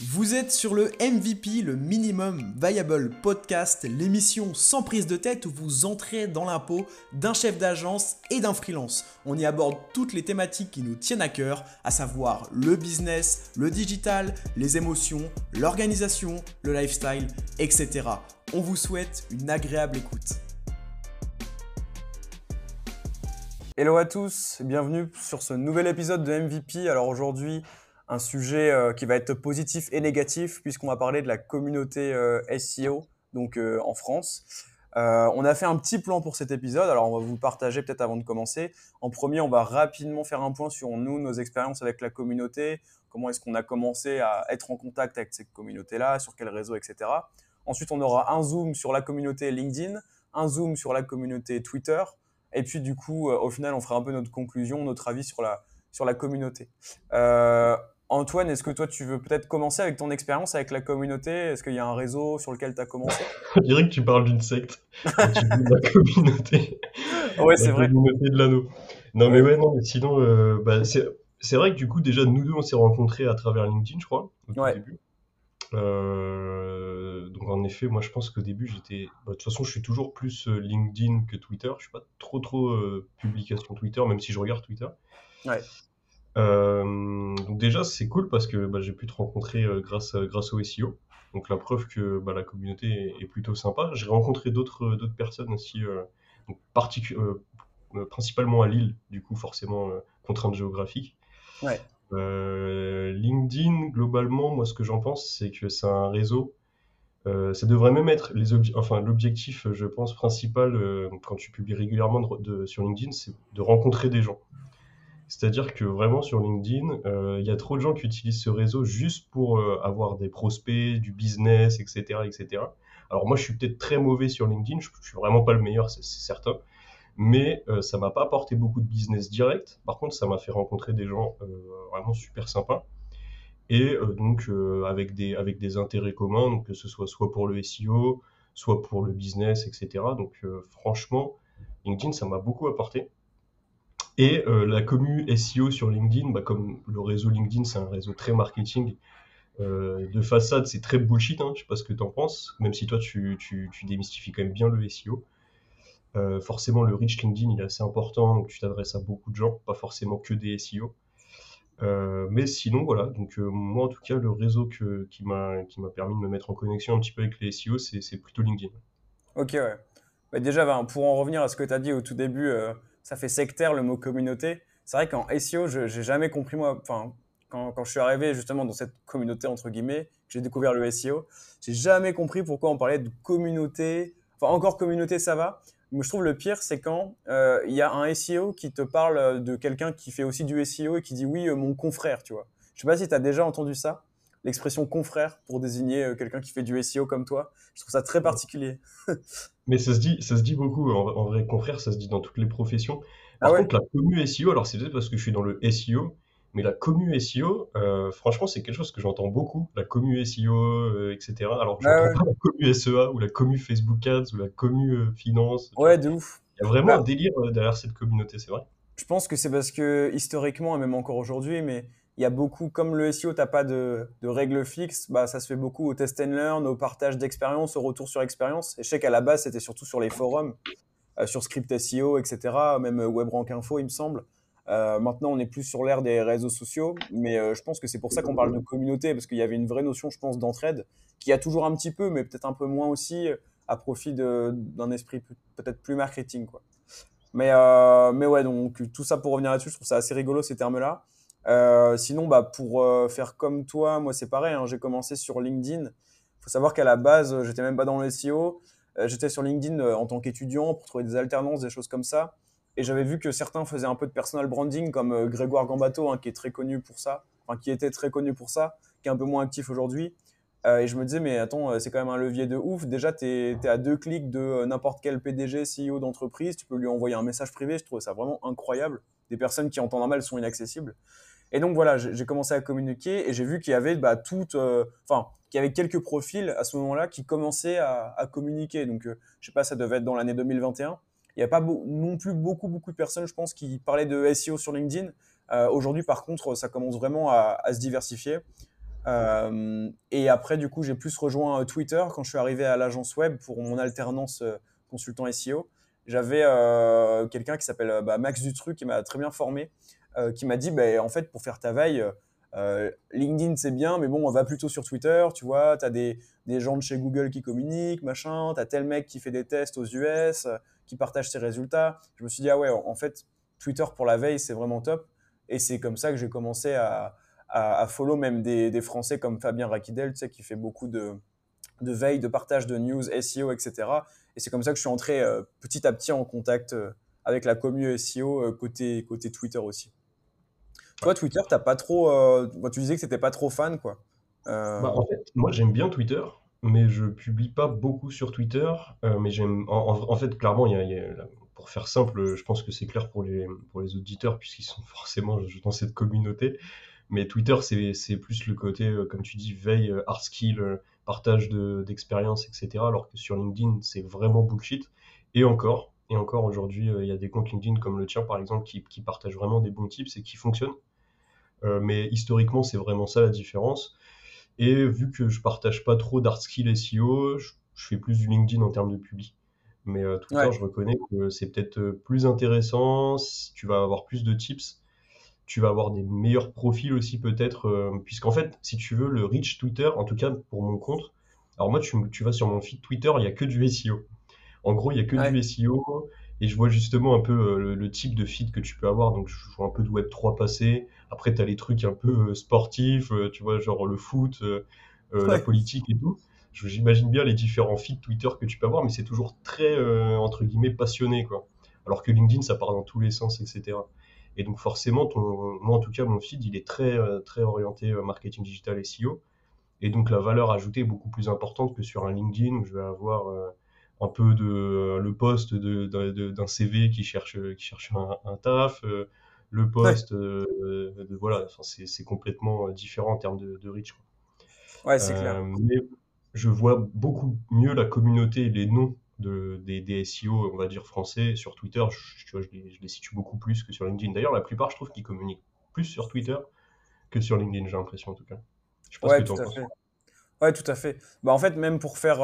Vous êtes sur le MVP, le Minimum Viable Podcast, l'émission sans prise de tête où vous entrez dans l'impôt d'un chef d'agence et d'un freelance. On y aborde toutes les thématiques qui nous tiennent à cœur, à savoir le business, le digital, les émotions, l'organisation, le lifestyle, etc. On vous souhaite une agréable écoute. Hello à tous, bienvenue sur ce nouvel épisode de MVP. Alors aujourd'hui, un sujet euh, qui va être positif et négatif puisqu'on va parler de la communauté euh, SEO donc euh, en France. on a fait un petit plan pour cet épisode, alors on va vous partager peut-être avant de commencer. En premier, on va rapidement faire un point sur nous, nos expériences avec la communauté, comment est-ce qu'on a commencé à être en contact avec cette communauté-là, sur quel réseau, etc. Ensuite, on aura un zoom sur la communauté LinkedIn, un zoom sur la communauté Twitter, et puis du coup, au final, on fera un peu notre conclusion, notre avis sur la, sur la communauté. Antoine, est-ce que toi, tu veux peut-être commencer avec ton expérience avec la communauté? Est-ce qu'il y a un réseau sur lequel tu as commencé? Je dirais que tu parles d'une secte. tu la communauté. Ouais, c'est vrai. La communauté de l'anneau. Non, mais ouais, non, mais sinon, euh, bah, c'est vrai que du coup, déjà, nous deux, on s'est rencontrés à travers LinkedIn, je crois, au ouais. début. Euh, donc en effet, moi je pense qu'au début j'étais. Bah, de toute façon, je suis toujours plus euh, LinkedIn que Twitter. Je suis pas trop trop publication Twitter, même si je regarde Twitter. Ouais. Euh, donc déjà, c'est cool parce que bah, j'ai pu te rencontrer euh, grâce, grâce au SEO. Donc la preuve que bah, la communauté est, plutôt sympa. J'ai rencontré d'autres personnes aussi, euh, donc principalement à Lille, du coup forcément contrainte géographique. Ouais. LinkedIn, globalement, moi ce que j'en pense, c'est que c'est un réseau. ça devrait même être les enfin l'objectif, je pense, principal quand tu publies régulièrement de, sur LinkedIn, c'est de rencontrer des gens. C'est-à-dire que vraiment sur LinkedIn, euh, il y a trop de gens qui utilisent ce réseau juste pour euh, avoir des prospects, du business, etc., etc. Alors moi, je suis peut-être très mauvais sur LinkedIn, je, je suis vraiment pas le meilleur, c'est certain, mais euh, ça m'a pas apporté beaucoup de business direct. Par contre, ça m'a fait rencontrer des gens vraiment super sympas et donc avec des avec des intérêts communs, que ce soit soit pour le SEO, soit pour le business, etc. Donc franchement, LinkedIn, ça m'a beaucoup apporté. Et euh, la commu SEO sur LinkedIn, bah, comme le réseau LinkedIn, c'est un réseau très marketing. Euh, de façade, c'est très bullshit, hein, je sais pas ce que tu en penses, même si toi tu, tu, tu, démystifies quand même bien le SEO. Euh, forcément, le reach LinkedIn, il est assez important, donc tu t'adresses à beaucoup de gens, pas forcément que des SEO. Mais sinon, voilà, donc moi en tout cas, le réseau que, qui m'a permis de me mettre en connexion un petit peu avec les SEO, c'est plutôt LinkedIn. Ok, ouais. Bah, déjà, bah, pour en revenir à ce que tu as dit au tout début, ça fait sectaire le mot communauté. C'est vrai qu'en SEO, je n'ai jamais compris, moi, enfin, quand, je suis arrivé justement dans cette communauté, entre guillemets, j'ai découvert le SEO, j'ai jamais compris pourquoi on parlait de communauté. Enfin, encore communauté, ça va. Mais je trouve le pire, c'est quand euh, il y a un SEO qui te parle de quelqu'un qui fait aussi du SEO et qui dit oui, euh, mon confrère, tu vois. Je sais pas si tu as déjà entendu ça, l'expression confrère pour désigner euh, quelqu'un qui fait du SEO comme toi. Je trouve ça très particulier. Mais ça se dit, ça se dit beaucoup. En, vrai, confrère, ça se dit dans toutes les professions. Par ah contre, la commu SEO, alors c'est peut-être parce que je suis dans le SEO, mais la commu SEO, euh, franchement, c'est quelque chose que j'entends beaucoup. La commu SEO, euh, etc. Alors, je ah, pas la commu SEA ou la commu Facebook Ads ou la commu euh, finance. Ouais, de ouf. Il y a vraiment bah un délire derrière cette communauté, c'est vrai. Je pense que c'est parce que historiquement, et même encore aujourd'hui, mais il y a beaucoup, comme le SEO, tu n'as pas de, règles fixes, bah, ça se fait beaucoup au test and learn, au partage d'expérience, au retour sur expérience. Et je sais qu'à la base, c'était surtout sur les forums, euh, sur Script SEO, etc., même WebRank Info, il me semble. Euh, maintenant, on est plus sur l'ère des réseaux sociaux, mais euh, je pense que c'est pour ça qu'on parle de communauté, parce qu'il y avait une vraie notion, je pense, d'entraide, qui a toujours un petit peu, mais peut-être un peu moins aussi, à profit d'un esprit peut-être plus marketing. Quoi. Mais, euh, mais ouais, donc tout ça pour revenir là-dessus, je trouve ça assez rigolo ces termes-là. Euh, sinon, bah, pour euh, faire comme toi, moi c'est pareil, hein, j'ai commencé sur LinkedIn. Il faut savoir qu'à la base, j'étais même pas dans le SEO. Euh, j'étais sur LinkedIn en tant qu'étudiant pour trouver des alternances, des choses comme ça. Et j'avais vu que certains faisaient un peu de personal branding, comme Grégoire Gambato, hein, qui est très connu pour ça, qui était très connu pour ça, qui est un peu moins actif aujourd'hui. et je me disais, mais attends, c'est quand même un levier de ouf. Déjà, tu es, à deux clics de n'importe quel PDG, CEO d'entreprise. Tu peux lui envoyer un message privé. Je trouve ça vraiment incroyable. Des personnes qui, en temps normal, sont inaccessibles. Et donc voilà, j'ai commencé à communiquer et j'ai vu qu'il y avait bah, tout, euh, enfin, qu'il y avait quelques profils à ce moment-là qui commençaient à, communiquer. Donc, euh, je sais pas, ça devait être dans l'année 2021. Il n'y a pas non plus beaucoup, beaucoup de personnes, je pense, qui parlaient de SEO sur LinkedIn. Euh, aujourd'hui, par contre, ça commence vraiment à, se diversifier. et après, du coup, j'ai plus rejoint Twitter quand je suis arrivé à l'agence web pour mon alternance consultant SEO. J'avais quelqu'un qui s'appelle bah, Max Dutru qui m'a très bien formé, qui m'a dit, bah, en fait, pour faire ta veille, euh, LinkedIn, c'est bien, mais bon, on va plutôt sur Twitter, tu vois. Tu as des, des, gens de chez Google qui communiquent, machin. Tu as tel mec qui fait des tests aux US, euh, qui partage ses résultats. Je me suis dit, ah ouais, en fait, Twitter pour la veille, c'est vraiment top. Et c'est comme ça que j'ai commencé à, à, follow même des, des, Français comme Fabien Rakidel, tu sais, qui fait beaucoup de, de veille, de partage de news, SEO, etc. Et c'est comme ça que je suis entré euh, petit à petit en contact avec la commu SEO côté, côté Twitter aussi. Toi, Twitter, t'as pas trop. Euh, tu disais que c'était pas trop fan, quoi. Euh, bah, en fait, moi, j'aime bien Twitter, mais je publie pas beaucoup sur Twitter. Euh, mais j'aime. En, fait, clairement, il y a, pour faire simple, je pense que c'est clair pour les, pour les auditeurs, puisqu'ils sont forcément dans cette communauté. Mais Twitter, c'est plus le côté, comme tu dis, veille, hard skill, partage d'expérience, etc. Alors que sur LinkedIn, c'est vraiment bullshit. Et encore, et encore aujourd'hui, il y a des comptes LinkedIn comme le tien, par exemple, qui, qui partagent vraiment des bons tips et qui fonctionnent. Euh, mais historiquement, c'est vraiment ça la différence. Et vu que je partage pas trop d'art skill SEO, je, fais plus du LinkedIn en termes de public. Mais euh, tout à je reconnais que c'est peut-être euh, plus intéressant, tu vas avoir plus de tips, tu vas avoir des meilleurs profils aussi peut-être, puisqu'en fait, si tu veux, le reach Twitter, en tout cas pour mon compte, alors moi, tu, tu vas sur mon feed Twitter, il n'y a que du SEO. En gros, il n'y a que du SEO, et je vois justement un peu le, type de feed que tu peux avoir. Donc, je vois un peu de Web3 passer. Après, tu as les trucs un peu euh, sportifs, euh, tu vois, genre le foot, euh, la politique et tout. J'imagine bien les différents feeds Twitter que tu peux avoir, mais c'est toujours très, entre guillemets, passionné, quoi. Alors que LinkedIn, ça part dans tous les sens, etc. Et donc, forcément, ton, moi, en tout cas, mon feed, il est très, très orienté marketing digital et SEO. Et donc, la valeur ajoutée est beaucoup plus importante que sur un LinkedIn où je vais avoir un peu de le poste d'un CV qui cherche, qui cherche un, taf, le poste, euh, de, voilà, c'est complètement euh, différent en termes de, reach. Ouais, c'est clair. Euh, mais je vois beaucoup mieux la communauté, les noms de, des, SEO, on va dire français, sur Twitter, je, les, situe beaucoup plus que sur LinkedIn. D'ailleurs, la plupart, je trouve qu'ils communiquent plus sur Twitter que sur LinkedIn, j'ai l'impression en tout cas. Je pense ouais, que tout à fait. Ouais, tout à fait. Bah, en fait, même pour faire,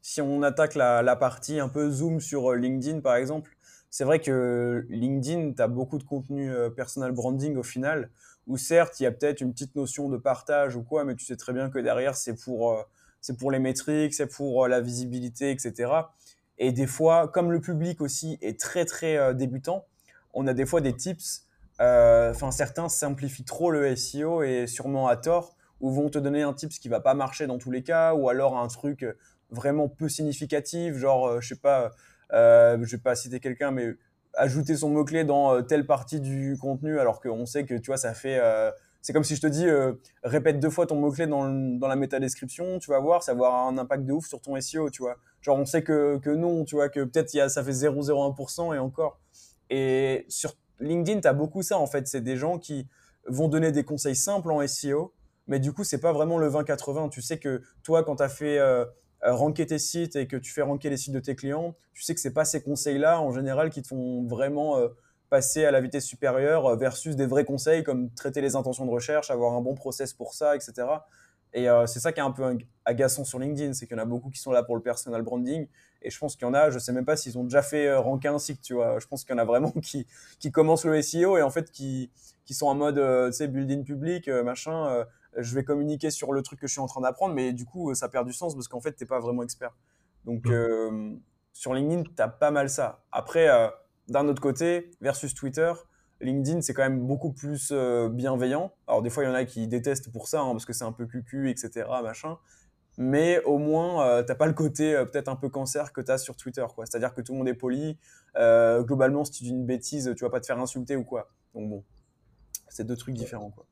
si on attaque la, partie un peu zoom sur LinkedIn, par exemple, c'est vrai que LinkedIn, tu as beaucoup de contenu euh, personal branding au final, où certes, il y a peut-être une petite notion de partage ou quoi, mais tu sais très bien que derrière, c'est pour, euh, c'est pour les métriques, c'est pour euh, la visibilité, etc. Et des fois, comme le public aussi est très, très débutant, on a des fois des tips. Enfin, certains simplifient trop le SEO et sûrement à tort, ou vont te donner un tips qui va pas marcher dans tous les cas, ou alors un truc vraiment peu significatif, genre, je sais pas, euh, je vais pas citer quelqu'un, mais ajouter son mot-clé dans euh, telle partie du contenu, alors qu'on sait que, tu vois, ça fait... Euh, c'est comme si je te dis, euh, répète deux fois ton mot-clé dans, dans, la méta-description, tu vas voir, ça va avoir un impact de ouf sur ton SEO, tu vois. Genre, on sait que, que non, tu vois, que peut-être ça fait 0,01% et encore. Et sur LinkedIn, tu as beaucoup ça, en fait. C'est des gens qui vont donner des conseils simples en SEO, mais du coup, c'est pas vraiment le 20-80. Tu sais que toi, quand tu as fait euh, ranker tes sites et que tu fais ranker les sites de tes clients, tu sais que c'est pas ces conseils-là en général qui te font vraiment euh, passer à la vitesse supérieure euh, versus des vrais conseils comme traiter les intentions de recherche, avoir un bon process pour ça, etc. Et c'est ça qui est un peu agaçant sur LinkedIn, c'est qu'il y en a beaucoup qui sont là pour le personal branding. Et je pense qu'il y en a, je sais même pas s'ils ont déjà fait ranker un site, tu vois. Je pense qu'il y en a vraiment qui, qui commencent le SEO et en fait qui, qui sont en mode, tu sais, building public, machin je vais communiquer sur le truc que je suis en train d'apprendre, mais du coup, ça perd du sens parce qu'en fait, tu n'es pas vraiment expert. Donc, euh, sur LinkedIn, tu as pas mal ça. Après, euh, d'un autre côté, versus Twitter, LinkedIn, c'est quand même beaucoup plus euh, bienveillant. Alors, des fois, il y en a qui détestent pour ça, hein, parce que c'est un peu cucu, etc., machin. Mais au moins, tu n'as pas le côté peut-être un peu cancer que tu as sur Twitter. C'est-à-dire que tout le monde est poli. globalement, si tu dis une bêtise, tu vas pas te faire insulter ou quoi. Donc bon, c'est deux trucs différents. Quoi.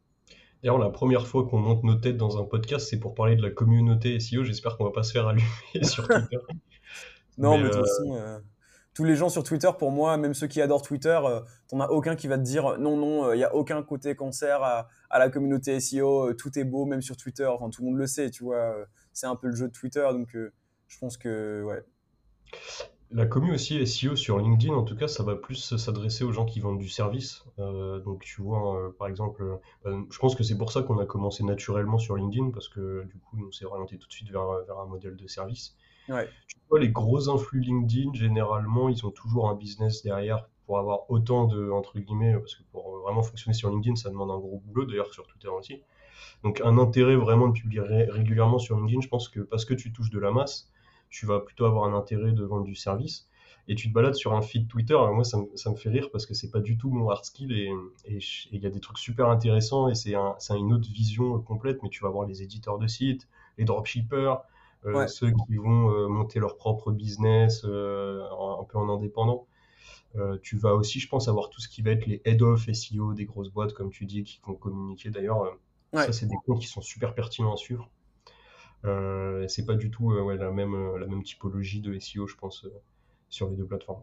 D'ailleurs, la première fois qu'on monte nos têtes dans un podcast, c'est pour parler de la communauté SEO. J'espère qu'on va pas se faire allumer sur Twitter. non, mais, de toute euh, façon, euh, tous les gens sur Twitter, pour moi, même ceux qui adorent Twitter, tu euh, t'en as aucun qui va te dire non, non, il n'y a aucun côté cancer à, la communauté SEO, tout est beau, même sur Twitter. Enfin, tout le monde le sait, tu vois. c'est un peu le jeu de Twitter, donc je pense que, ouais. La commu aussi, SEO sur LinkedIn, en tout cas, ça va plus s'adresser aux gens qui vendent du service. Euh, donc, tu vois, euh, par exemple, euh, je pense que c'est pour ça qu'on a commencé naturellement sur LinkedIn, parce que du coup, on s'est orienté tout de suite vers, vers un modèle de service. Ouais. Tu vois, les gros influx LinkedIn, généralement, ils ont toujours un business derrière pour avoir autant de, entre guillemets, parce que pour vraiment fonctionner sur LinkedIn, ça demande un gros boulot, d'ailleurs sur Twitter aussi. Donc, un intérêt vraiment de publier régulièrement sur LinkedIn, je pense que parce que tu touches de la masse, tu vas plutôt avoir un intérêt de vendre du service. Et tu te balades sur un feed Twitter, alors moi ça, me fait rire parce que c'est pas du tout mon hard skill et il y a des trucs super intéressants et c'est un, une autre vision complète, mais tu vas voir les éditeurs de sites, les dropshippers, euh, ceux qui vont euh, monter leur propre business euh, un peu en indépendant. tu vas aussi, je pense, avoir tout ce qui va être les head-off SEO des grosses boîtes, comme tu dis, qui vont communiquer. D'ailleurs, ça, c'est des comptes qui sont super pertinents à suivre. Euh, c'est pas du tout euh, la, même, euh, la même typologie de SEO, je pense, sur les deux plateformes.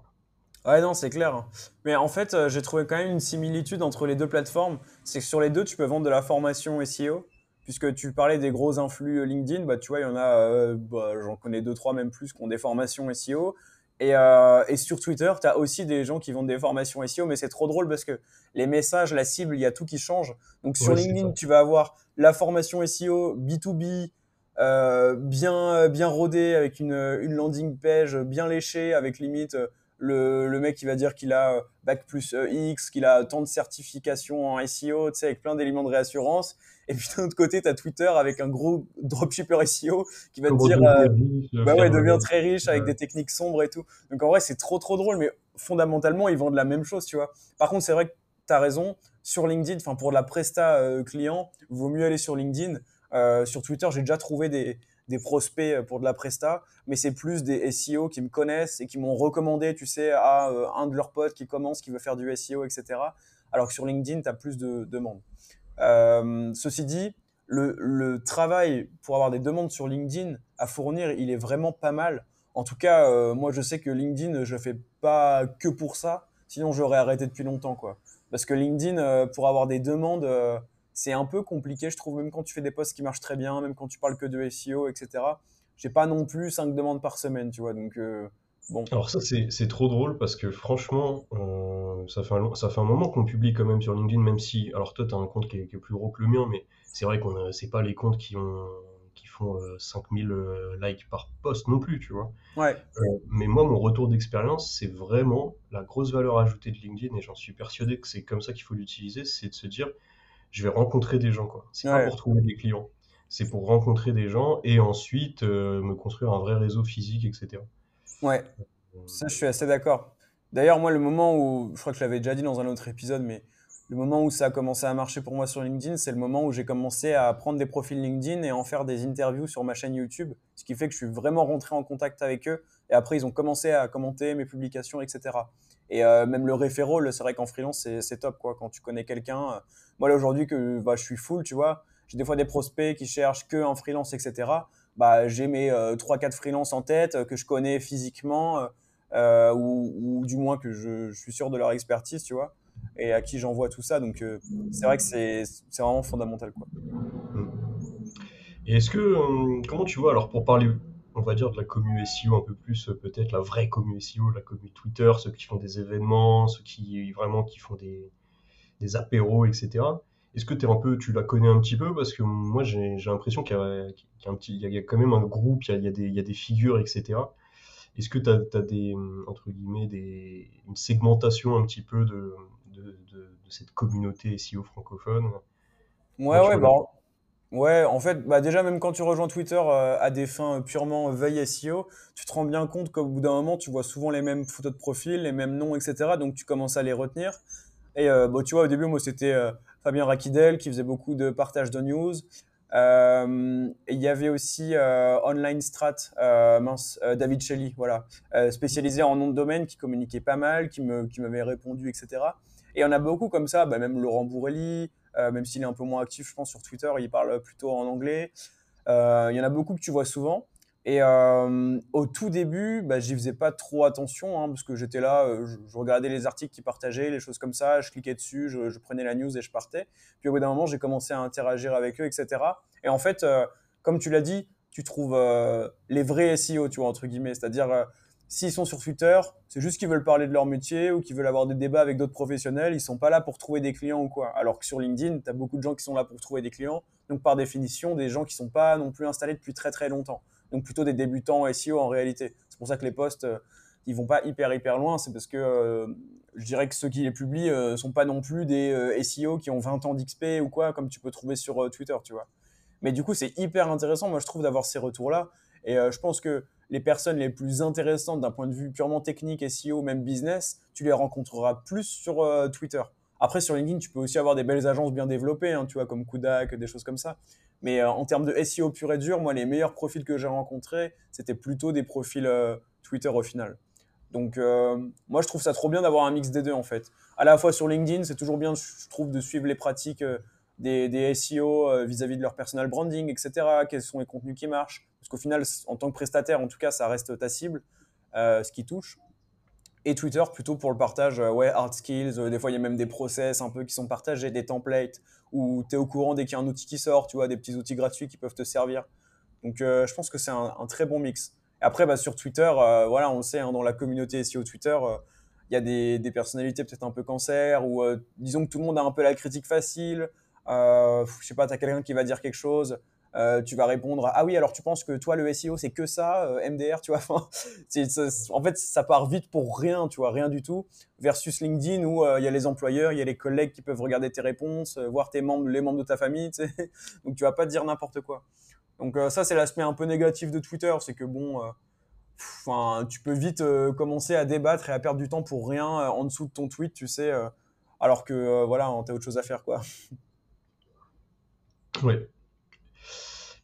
Ouais, non, c'est clair. Mais en fait, j'ai trouvé quand même une similitude entre les deux plateformes. C'est que sur les deux, tu peux vendre de la formation SEO. Puisque tu parlais des gros influx LinkedIn, bah, tu vois, il y en a, bah, j'en connais deux, trois, même plus, qui ont des formations SEO. Et, et, sur Twitter, tu as aussi des gens qui vendent des formations SEO, mais c'est trop drôle parce que les messages, la cible, il y a tout qui change. Donc sur LinkedIn, tu vas avoir la formation SEO B2B, euh, bien, bien rodé, avec une, une, landing page bien léchée, avec limite le, le mec qui va dire qu'il a Bac plus X, qu'il a tant de certifications en SEO, tu sais, avec plein d'éléments de réassurance. Et puis d'un autre côté, tu as Twitter avec un gros dropshipper SEO qui va te dire euh, bah ouais, devient très riche avec des techniques sombres et tout. Donc en vrai, c'est trop trop drôle, mais fondamentalement, ils vendent la même chose, tu vois. Par contre, c'est vrai que tu as raison, sur LinkedIn, enfin pour la presta euh, client, vaut mieux aller sur LinkedIn euh, sur Twitter, j'ai déjà trouvé des, prospects pour de la presta, mais c'est plus des SEO qui me connaissent et qui m'ont recommandé, tu sais, à euh, un de leurs potes qui commence, qui veut faire du SEO, etc. Alors que sur LinkedIn, tu as plus de demandes. Euh, ceci dit, le, travail pour avoir des demandes sur LinkedIn à fournir, il est vraiment pas mal. En tout cas, moi, je sais que LinkedIn, je fais pas que pour ça. Sinon, j'aurais arrêté depuis longtemps, quoi. Parce que LinkedIn, pour avoir des demandes, c'est un peu compliqué, je trouve, même quand tu fais des posts qui marchent très bien, même quand tu parles que de SEO, etc. J'ai pas non plus 5 demandes par semaine, tu vois, donc euh, bon. Alors ça, c'est trop drôle parce que franchement, euh, ça, fait un, ça fait un moment qu'on publie quand même sur LinkedIn, même si, alors toi, tu as un compte qui est, plus gros que le mien, mais c'est vrai qu'on c'est pas les comptes qui ont qui font 5000 euh, likes par post non plus, tu vois. Ouais. mais moi, mon retour d'expérience, c'est vraiment la grosse valeur ajoutée de LinkedIn, et j'en suis persuadé que c'est comme ça qu'il faut l'utiliser, c'est de se dire, je vais rencontrer des gens. Quoi. C'est pas pour trouver des clients. C'est pour rencontrer des gens et ensuite euh, me construire un vrai réseau physique, etc. Ouais, euh, ça je suis assez d'accord. D'ailleurs, moi, le moment où, je crois que je l'avais déjà dit dans un autre épisode, mais le moment où ça a commencé à marcher pour moi sur LinkedIn, c'est le moment où j'ai commencé à prendre des profils LinkedIn et en faire des interviews sur ma chaîne YouTube, ce qui fait que je suis vraiment rentré en contact avec eux. Et après, ils ont commencé à commenter mes publications, etc. Et euh, même le référent, c'est vrai qu'en freelance, c'est top, quoi. Quand tu connais quelqu'un. Euh, moi, là, aujourd'hui, que bah, je suis full, tu vois, j'ai des fois des prospects qui cherchent que en freelance, etc. Bah, j'ai mes euh, 3-4 freelances en tête que je connais physiquement, ou, du moins que je, suis sûr de leur expertise, tu vois, et à qui j'envoie tout ça. Donc, c'est vrai que c'est vraiment fondamental. Et est-ce que, comment tu vois, alors pour parler on va dire, de la commu SEO un peu plus, euh, peut-être la vraie commu SEO, la commu Twitter, ceux qui font des événements, ceux qui vraiment qui font des, des apéros, etc. Est-ce que es un peu, tu la connais un petit peu? Parce que moi, j'ai l'impression qu'il y, y, il y a quand même un groupe, il y a, des, il y a des figures, etc. Est-ce que tu as, des, entre guillemets, des, une segmentation un petit peu de, de, de, cette communauté SEO francophone? Ouais, ouais, bah, Ouais, en fait, bah déjà, même quand tu rejoins Twitter euh, à des fins purement veille SEO, tu te rends bien compte qu'au bout d'un moment, tu vois souvent les mêmes photos de profil, les mêmes noms, etc. Donc, tu commences à les retenir. Et euh, bon, tu vois, au début, moi, c'était euh, Fabien Rakidel qui faisait beaucoup de partage de news. il y avait aussi Online Strat, mince, David Shelley, voilà, spécialisé en nom de domaine, qui communiquait pas mal, qui me, qui m'avait répondu, etc. Et on a beaucoup comme ça, bah, même Laurent Bourrelli, euh, même s'il est un peu moins actif, je pense, sur Twitter, il parle plutôt en anglais. Euh, il y en a beaucoup que tu vois souvent. Et euh, au tout début, bah, j'y faisais pas trop attention hein, parce que j'étais là, je, regardais les articles qu'ils partageaient, les choses comme ça, je cliquais dessus, je, prenais la news et je partais. Puis au bout d'un moment, j'ai commencé à interagir avec eux, etc. Et en fait, comme tu l'as dit, tu trouves les vrais SEO, tu vois, entre guillemets. C'est-à-dire, s'ils sont sur Twitter, c'est juste qu'ils veulent parler de leur métier ou qu'ils veulent avoir des débats avec d'autres professionnels. Ils sont pas là pour trouver des clients ou quoi. Alors que sur LinkedIn, tu as beaucoup de gens qui sont là pour trouver des clients. Donc, par définition, des gens qui sont pas non plus installés depuis très très longtemps. Donc, plutôt des débutants SEO en réalité. C'est pour ça que les posts, euh, ils vont pas hyper hyper loin. C'est parce que euh, je dirais que ceux qui les publient euh, sont pas non plus des SEO qui ont 20 ans d'XP ou quoi, comme tu peux trouver sur Twitter, tu vois. Mais du coup, c'est hyper intéressant, moi, je trouve, d'avoir ces retours-là. Et je pense que les personnes les plus intéressantes d'un point de vue purement technique, SEO, même business, tu les rencontreras plus sur euh, Twitter. Après, sur LinkedIn, tu peux aussi avoir des belles agences bien développées, hein, tu vois, comme Kudak, des choses comme ça. Mais euh, en termes de SEO pur et dur, moi, les meilleurs profils que j'ai rencontrés, c'était plutôt des profils euh, Twitter au final. Donc, moi, je trouve ça trop bien d'avoir un mix des deux, en fait. À la fois sur LinkedIn, c'est toujours bien, je trouve, de suivre les pratiques des, SEO euh, vis-à-vis de leur personal branding, etc. Quels sont les contenus qui marchent Parce qu'au final, en tant que prestataire, en tout cas, ça reste ta cible, euh, ce qui touche. Et Twitter plutôt pour le partage, euh, ouais, hard skills. des fois, il y a même des process un peu qui sont partagés, des templates, où tu es au courant dès qu'il y a un outil qui sort, tu vois, des petits outils gratuits qui peuvent te servir. Donc, je pense que c'est un, très bon mix. après, bah, sur Twitter, voilà, on sait, hein, dans la communauté SEO Twitter, il y a des, des personnalités peut-être un peu cancer, ou disons que tout le monde a un peu la critique facile, euh, je sais pas, tu as quelqu'un qui va dire quelque chose, euh, tu vas répondre ah oui alors tu penses que toi le SEO c'est que ça euh, MDR tu vois en fait ça part vite pour rien tu vois rien du tout versus LinkedIn où il y a les employeurs il y a les collègues qui peuvent regarder tes réponses voir tes membres les membres de ta famille tu sais donc tu vas pas dire n'importe quoi. Donc ça c'est l'aspect un peu négatif de Twitter c'est que bon enfin tu peux vite commencer à débattre et à perdre du temps pour rien en dessous de ton tweet tu sais alors que voilà t'as autre chose à faire quoi Ouais.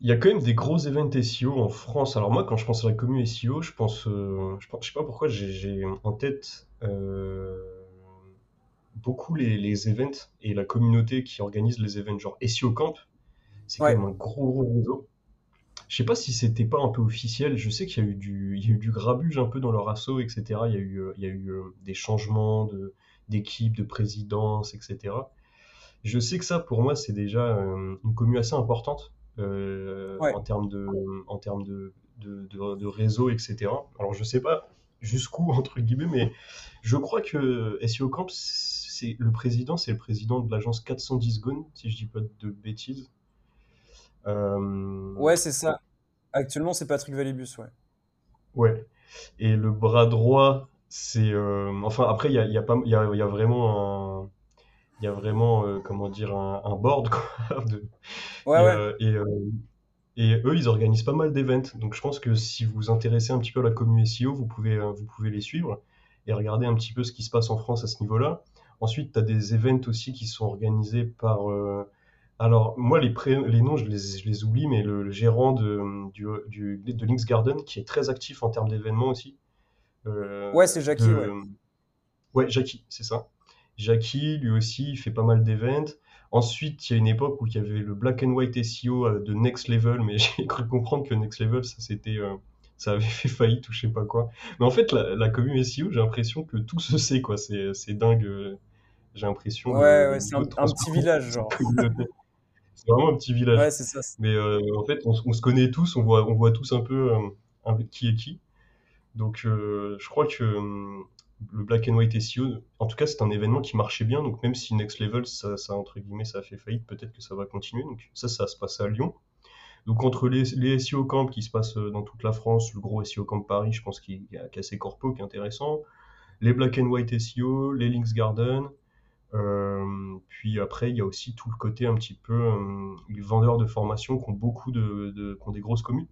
Il y a quand même des gros events SEO en France. Alors moi, quand je pense à la commune SEO, je pense, euh, je pense, je sais pas pourquoi j'ai en tête euh, beaucoup les, les events et la communauté qui organise les events, genre SEO Camp. C'est quand même un gros gros réseau. Je sais pas si c'était pas un peu officiel. Je sais qu'il y a eu du, il y a eu du grabuge un peu dans leur assaut, etc. Il y a eu, il y a eu euh, des changements de, d'équipe, de présidence, etc. Je sais que ça, pour moi, c'est déjà euh, une commune assez importante euh, en termes de, en termes de, de, de, réseau, etc. Alors, je sais pas jusqu'où, entre guillemets, mais je crois que SEO Camp, c'est le président, c'est le président de l'agence 410 Gone, si je dis pas de bêtises. Euh, ouais, c'est ça. Actuellement, c'est Patrick Valibus, ouais. Ouais. Et le bras droit, c'est. enfin, après, il y a, y, a y, a, y a vraiment un il y a vraiment, euh, comment dire, un, board, quoi, de- Ouais, et, ouais. euh, et, euh, et eux, ils organisent pas mal d'événements. Donc, je pense que si vous vous intéressez un petit peu à la communauté SEO, vous pouvez, vous pouvez les suivre et regarder un petit peu ce qui se passe en France à ce niveau-là. Ensuite, tu as des events aussi qui sont organisés par... alors, moi, les, les noms, je les, je les oublie, mais le, gérant de, du, du- de Links Garden, qui est très actif en termes d'événements aussi. Ouais, c'est Jackie, ouais. Ouais, Jackie, c'est ça. Jackie, lui aussi, il fait pas mal d'events. Ensuite, il y a une époque où il y avait le Black and White SEO euh, de Next Level, mais j'ai cru comprendre que Next Level, ça c'était, euh, ça avait fait faillite ou je sais pas quoi. Mais en fait, la, la commune SEO, j'ai l'impression que tout se sait, quoi. C'est, c'est dingue. Euh, j'ai l'impression. Ouais, ouais, c'est un, petit village, genre. C'est vraiment un petit village. Ouais, c'est ça. Mais en fait, on, se connaît tous, on voit, on voit tous un peu un, qui est qui. Donc, je crois que hum, le Black and White SEO, en tout cas, c'est un événement qui marchait bien. Donc, même si Next Level, ça, ça entre guillemets, ça a fait faillite, peut-être que ça va continuer. Donc, ça, ça se passe à Lyon. Donc, entre les, les SEO camps qui se passent euh, dans toute la France, le gros SEO camp Paris, je pense qu'il y a assez corpo, qui est intéressant. Les Black and White SEO, les Links Garden. Euh, puis après, il y a aussi tout le côté un petit peu euh, les vendeurs de formation qui ont beaucoup de, de qui ont des grosses communes,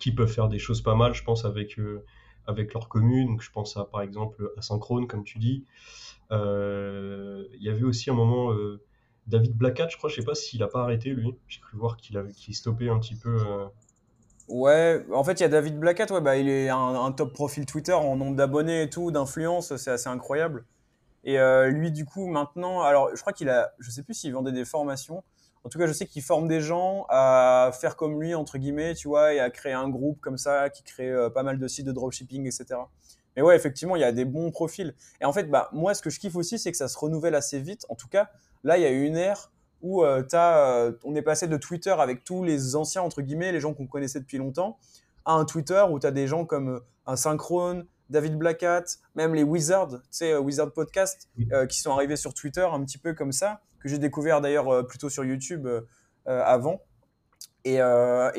qui peuvent faire des choses pas mal, je pense, avec avec leur commune. Donc, je pense à, par exemple, Asynchrone, comme tu dis. Euh, il y avait aussi un moment euh, David Blackhat, je crois, je sais pas s'il a pas arrêté lui. J'ai cru voir qu'il avait qu'il stoppait un petit peu. Euh. Ouais, en fait, il y a David Blackhat, ouais, bah, il est un, top profil Twitter en nombre d'abonnés et tout, d'influence, c'est assez incroyable. Et lui, du coup, maintenant, alors je crois qu'il a, je sais plus s'il vendait des formations, en tout cas, je sais qu'il forme des gens à faire comme lui, entre guillemets, tu vois, et à créer un groupe comme ça, qui crée euh, pas mal de sites de dropshipping, etc. Mais ouais, effectivement, il y a des bons profils. Et en fait, bah, moi, ce que je kiffe aussi, c'est que ça se renouvelle assez vite. En tout cas, là, il y a eu une ère où euh, as, euh, on est passé de Twitter avec tous les anciens, entre guillemets, les gens qu'on connaissait depuis longtemps, à un Twitter où tu as des gens comme un Synchrone, David Blackhat, même les Wizards, tu sais, Wizard Podcast, qui sont arrivés sur Twitter un petit peu comme ça, que j'ai découvert d'ailleurs plutôt sur YouTube avant. Et,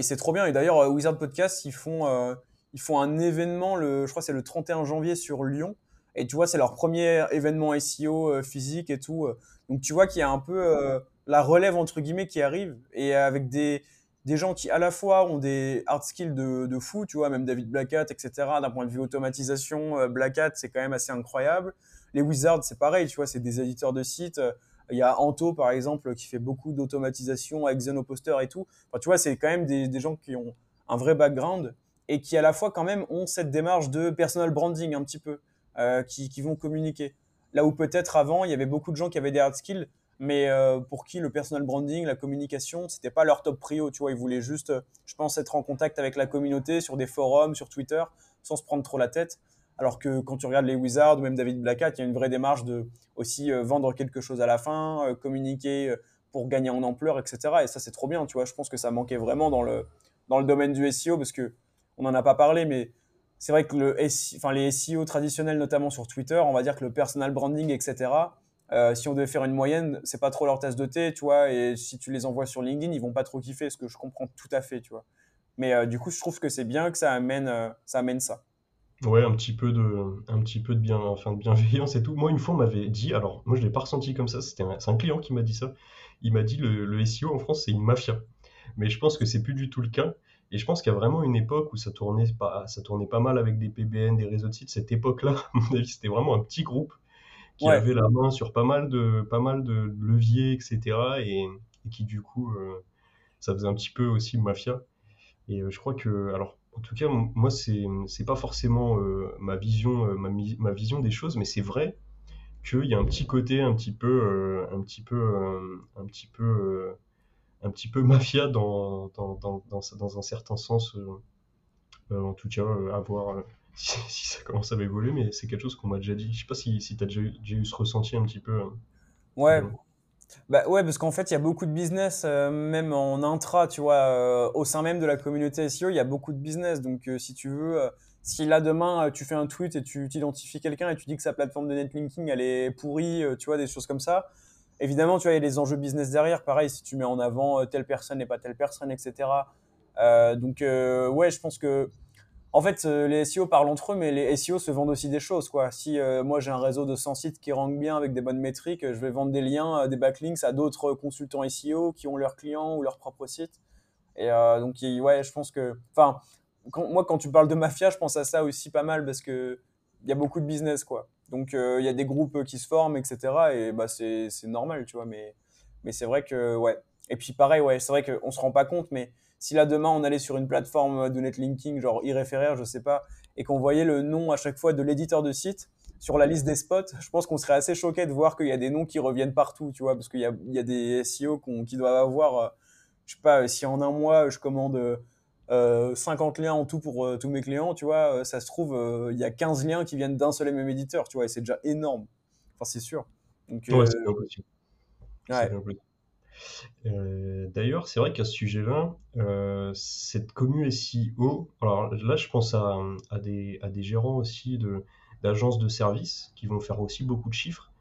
c'est trop bien. Et d'ailleurs, Wizard Podcast, ils font, ils font un événement, le, je crois que c'est le 31 janvier sur Lyon. Et tu vois, c'est leur premier événement SEO physique et tout. Donc tu vois qu'il y a un peu la relève entre guillemets qui arrive et avec des, des gens qui à la fois ont des hard skills de, de fou, tu vois, même David Blackhat, etc. D'un point de vue automatisation, euh, Black Hat, c'est quand même assez incroyable. Les Wizards, c'est pareil, tu vois, c'est des éditeurs de sites. Il y a Anto, par exemple, qui fait beaucoup d'automatisation avec Xenoposter et tout. Enfin, tu vois, c'est quand même des, gens qui ont un vrai background et qui à la fois quand même ont cette démarche de personal branding un petit peu, euh, qui, qui vont communiquer. Là où peut-être avant, il y avait beaucoup de gens qui avaient des hard skills, mais euh, pour qui le personal branding, la communication, c'était pas leur top prio, tu vois, ils voulaient juste, euh, je pense, être en contact avec la communauté sur des forums, sur Twitter, sans se prendre trop la tête. Alors que quand tu regardes les Wizards ou même David Blackhat, il y a une vraie démarche de aussi euh, vendre quelque chose à la fin, communiquer pour gagner en ampleur, etc. Et ça, c'est trop bien, tu vois. Je pense que ça manquait vraiment dans le, dans le domaine du SEO parce que on n'en a pas parlé, mais c'est vrai que le les SEO traditionnels, notamment sur Twitter, on va dire que le personal branding, etc., euh, si on devait faire une moyenne, c'est pas trop leur tasse de thé, tu vois. Et si tu les envoies sur LinkedIn, ils vont pas trop kiffer, ce que je comprends tout à fait, tu vois. Mais euh, du coup, je trouve que c'est bien que ça amène, euh, ça amène ça. Ouais, un petit peu de, un petit peu de bien, enfin de bienveillance et tout. Moi, une fois, on m'avait dit, alors moi, je l'ai pas ressenti comme ça. C'était c'est un client qui m'a dit ça. Il m'a dit le, le SEO en France, c'est une mafia. Mais je pense que c'est plus du tout le cas. Et je pense qu'il y a vraiment une époque où ça tournait pas, ça tournait pas mal avec des PBN, des réseaux de sites. Cette époque-là, à mon avis, c'était vraiment un petit groupe qui avait la main sur pas mal de, pas mal de leviers, etc. Et, qui du coup, euh, ça faisait un petit peu aussi mafia. Et euh, je crois que, alors, en tout cas, moi, c'est, c'est pas forcément euh, ma vision, ma, ma, vision des choses, mais c'est vrai qu'il y a un petit côté, un petit peu, un petit peu, un petit peu, un petit peu mafia dans, dans, dans, dans, un certain sens. en tout cas, avoir si, ça commence à m'évoluer, mais c'est quelque chose qu'on m'a déjà dit. Je sais pas si, si tu as déjà, eu ce ressenti un petit peu. Hein. Ouais. Bah ouais, parce qu'en fait, il y a beaucoup de business, euh, même en intra, tu vois, euh, au sein même de la communauté SEO, il y a beaucoup de business. Donc, euh, si tu veux, si là demain, tu fais un tweet et tu t'identifies quelqu'un et tu dis que sa plateforme de netlinking, elle est pourrie, tu vois, des choses comme ça, évidemment, tu vois, il y a des enjeux business derrière. Pareil, si tu mets en avant telle personne et pas telle personne, etc. donc, ouais, je pense que en fait, euh, les SEO parlent entre eux, mais les SEO se vendent aussi des choses. Quoi. Si euh, moi j'ai un réseau de 100 sites qui rank bien avec des bonnes métriques, je vais vendre des liens, euh, des backlinks à d'autres consultants SEO qui ont leurs clients ou leur propre site. Et donc, ouais, je pense que. Enfin, moi, quand tu parles de mafia, je pense à ça aussi pas mal parce qu'il y a beaucoup de business, quoi. Donc, il y a des groupes qui se forment, etc. Et bah, c'est normal, tu vois. Mais, mais c'est vrai que, ouais. Et puis, pareil, ouais, c'est vrai qu'on se rend pas compte, mais si là demain on allait sur une plateforme de netlinking, genre e-référaire, je sais pas, et qu'on voyait le nom à chaque fois de l'éditeur de site sur la liste des spots, je pense qu'on serait assez choqué de voir qu'il y a des noms qui reviennent partout, tu vois, parce qu'il y a, y a, des SEO qui doivent avoir, euh, je sais pas, si en un mois je commande euh, 50 liens en tout pour euh, tous mes clients, tu vois, euh, ça se trouve, il y a 15 liens qui viennent d'un seul et même éditeur, tu vois, et c'est déjà énorme. Enfin, c'est sûr. Donc, ouais, c'est Ouais. Euh, d'ailleurs, c'est vrai qu'à ce sujet-là, euh, cette commu SEO, alors là, je pense à, à, des, à des gérants aussi d'agences de services qui vont faire aussi beaucoup de chiffres.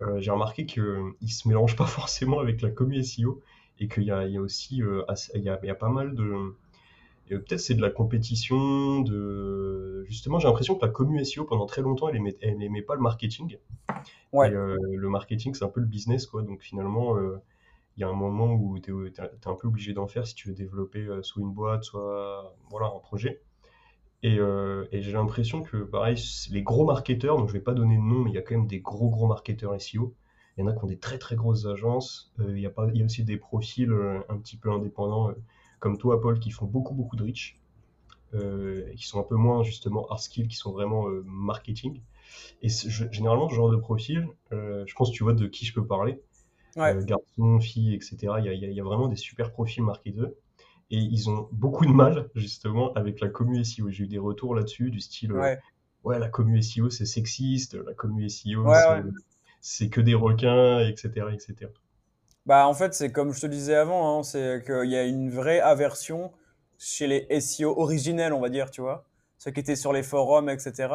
Euh, j'ai remarqué qu'ils ne se mélangent pas forcément avec la commu SEO et qu'il y y a aussi il y a, il y a pas mal de. Peut-être c'est de la compétition, de justement j'ai l'impression que la commu SEO pendant très longtemps elle aimait, elle aimait pas le marketing. Ouais. Et, le marketing c'est un peu le business quoi, donc finalement il y a un moment où tu es, un peu obligé d'en faire si tu veux développer euh, soit une boîte, soit voilà, un projet. Et, euh, j'ai l'impression que, pareil, les gros marketeurs, donc je vais pas donner de nom, mais il y a quand même des gros, gros marketeurs SEO. Il y en a qui ont des très, très grosses agences. Euh, il, y a pas, il y a aussi des profils un petit peu indépendants, comme toi, Paul, qui font beaucoup, beaucoup de reach. qui sont un peu moins, justement, hard skill, qui sont vraiment marketing. Et généralement, ce genre de profil, je pense que tu vois de qui je peux parler ouais. euh, garçons, filles, etc. Il y, a, il y, a, vraiment des super profils marqués d'eux. Et ils ont beaucoup de mal, justement, avec la commu SEO. J'ai eu des retours là-dessus, du style euh, ouais. ouais, la commu SEO, c'est sexiste, la commu SEO, c'est que des requins, etc. etc. Bah, en fait, c'est comme je te disais avant, hein, c'est qu'il y a une vraie aversion chez les SEO originels, on va dire, tu vois, ceux qui étaient sur les forums, etc.,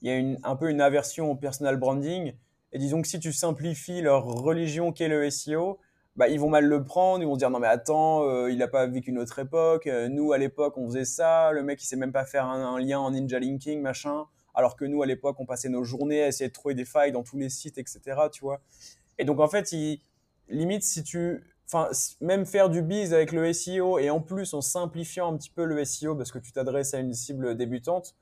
il y a une, un peu une aversion au personal branding. Et disons que si tu simplifies leur religion qu'est le SEO, bah, ils vont mal le prendre, ils vont dire non mais attends, euh, il n'a pas vécu une autre époque, euh, nous à l'époque on faisait ça, le mec il sait même pas faire un, un, lien en ninja linking, machin, alors que nous à l'époque on passait nos journées à essayer de trouver des failles dans tous les sites, etc. Tu vois. Et donc en fait, il, limite si tu enfin, même faire du biz avec le SEO et en plus en simplifiant un petit peu le SEO parce que tu t'adresses à une cible débutante,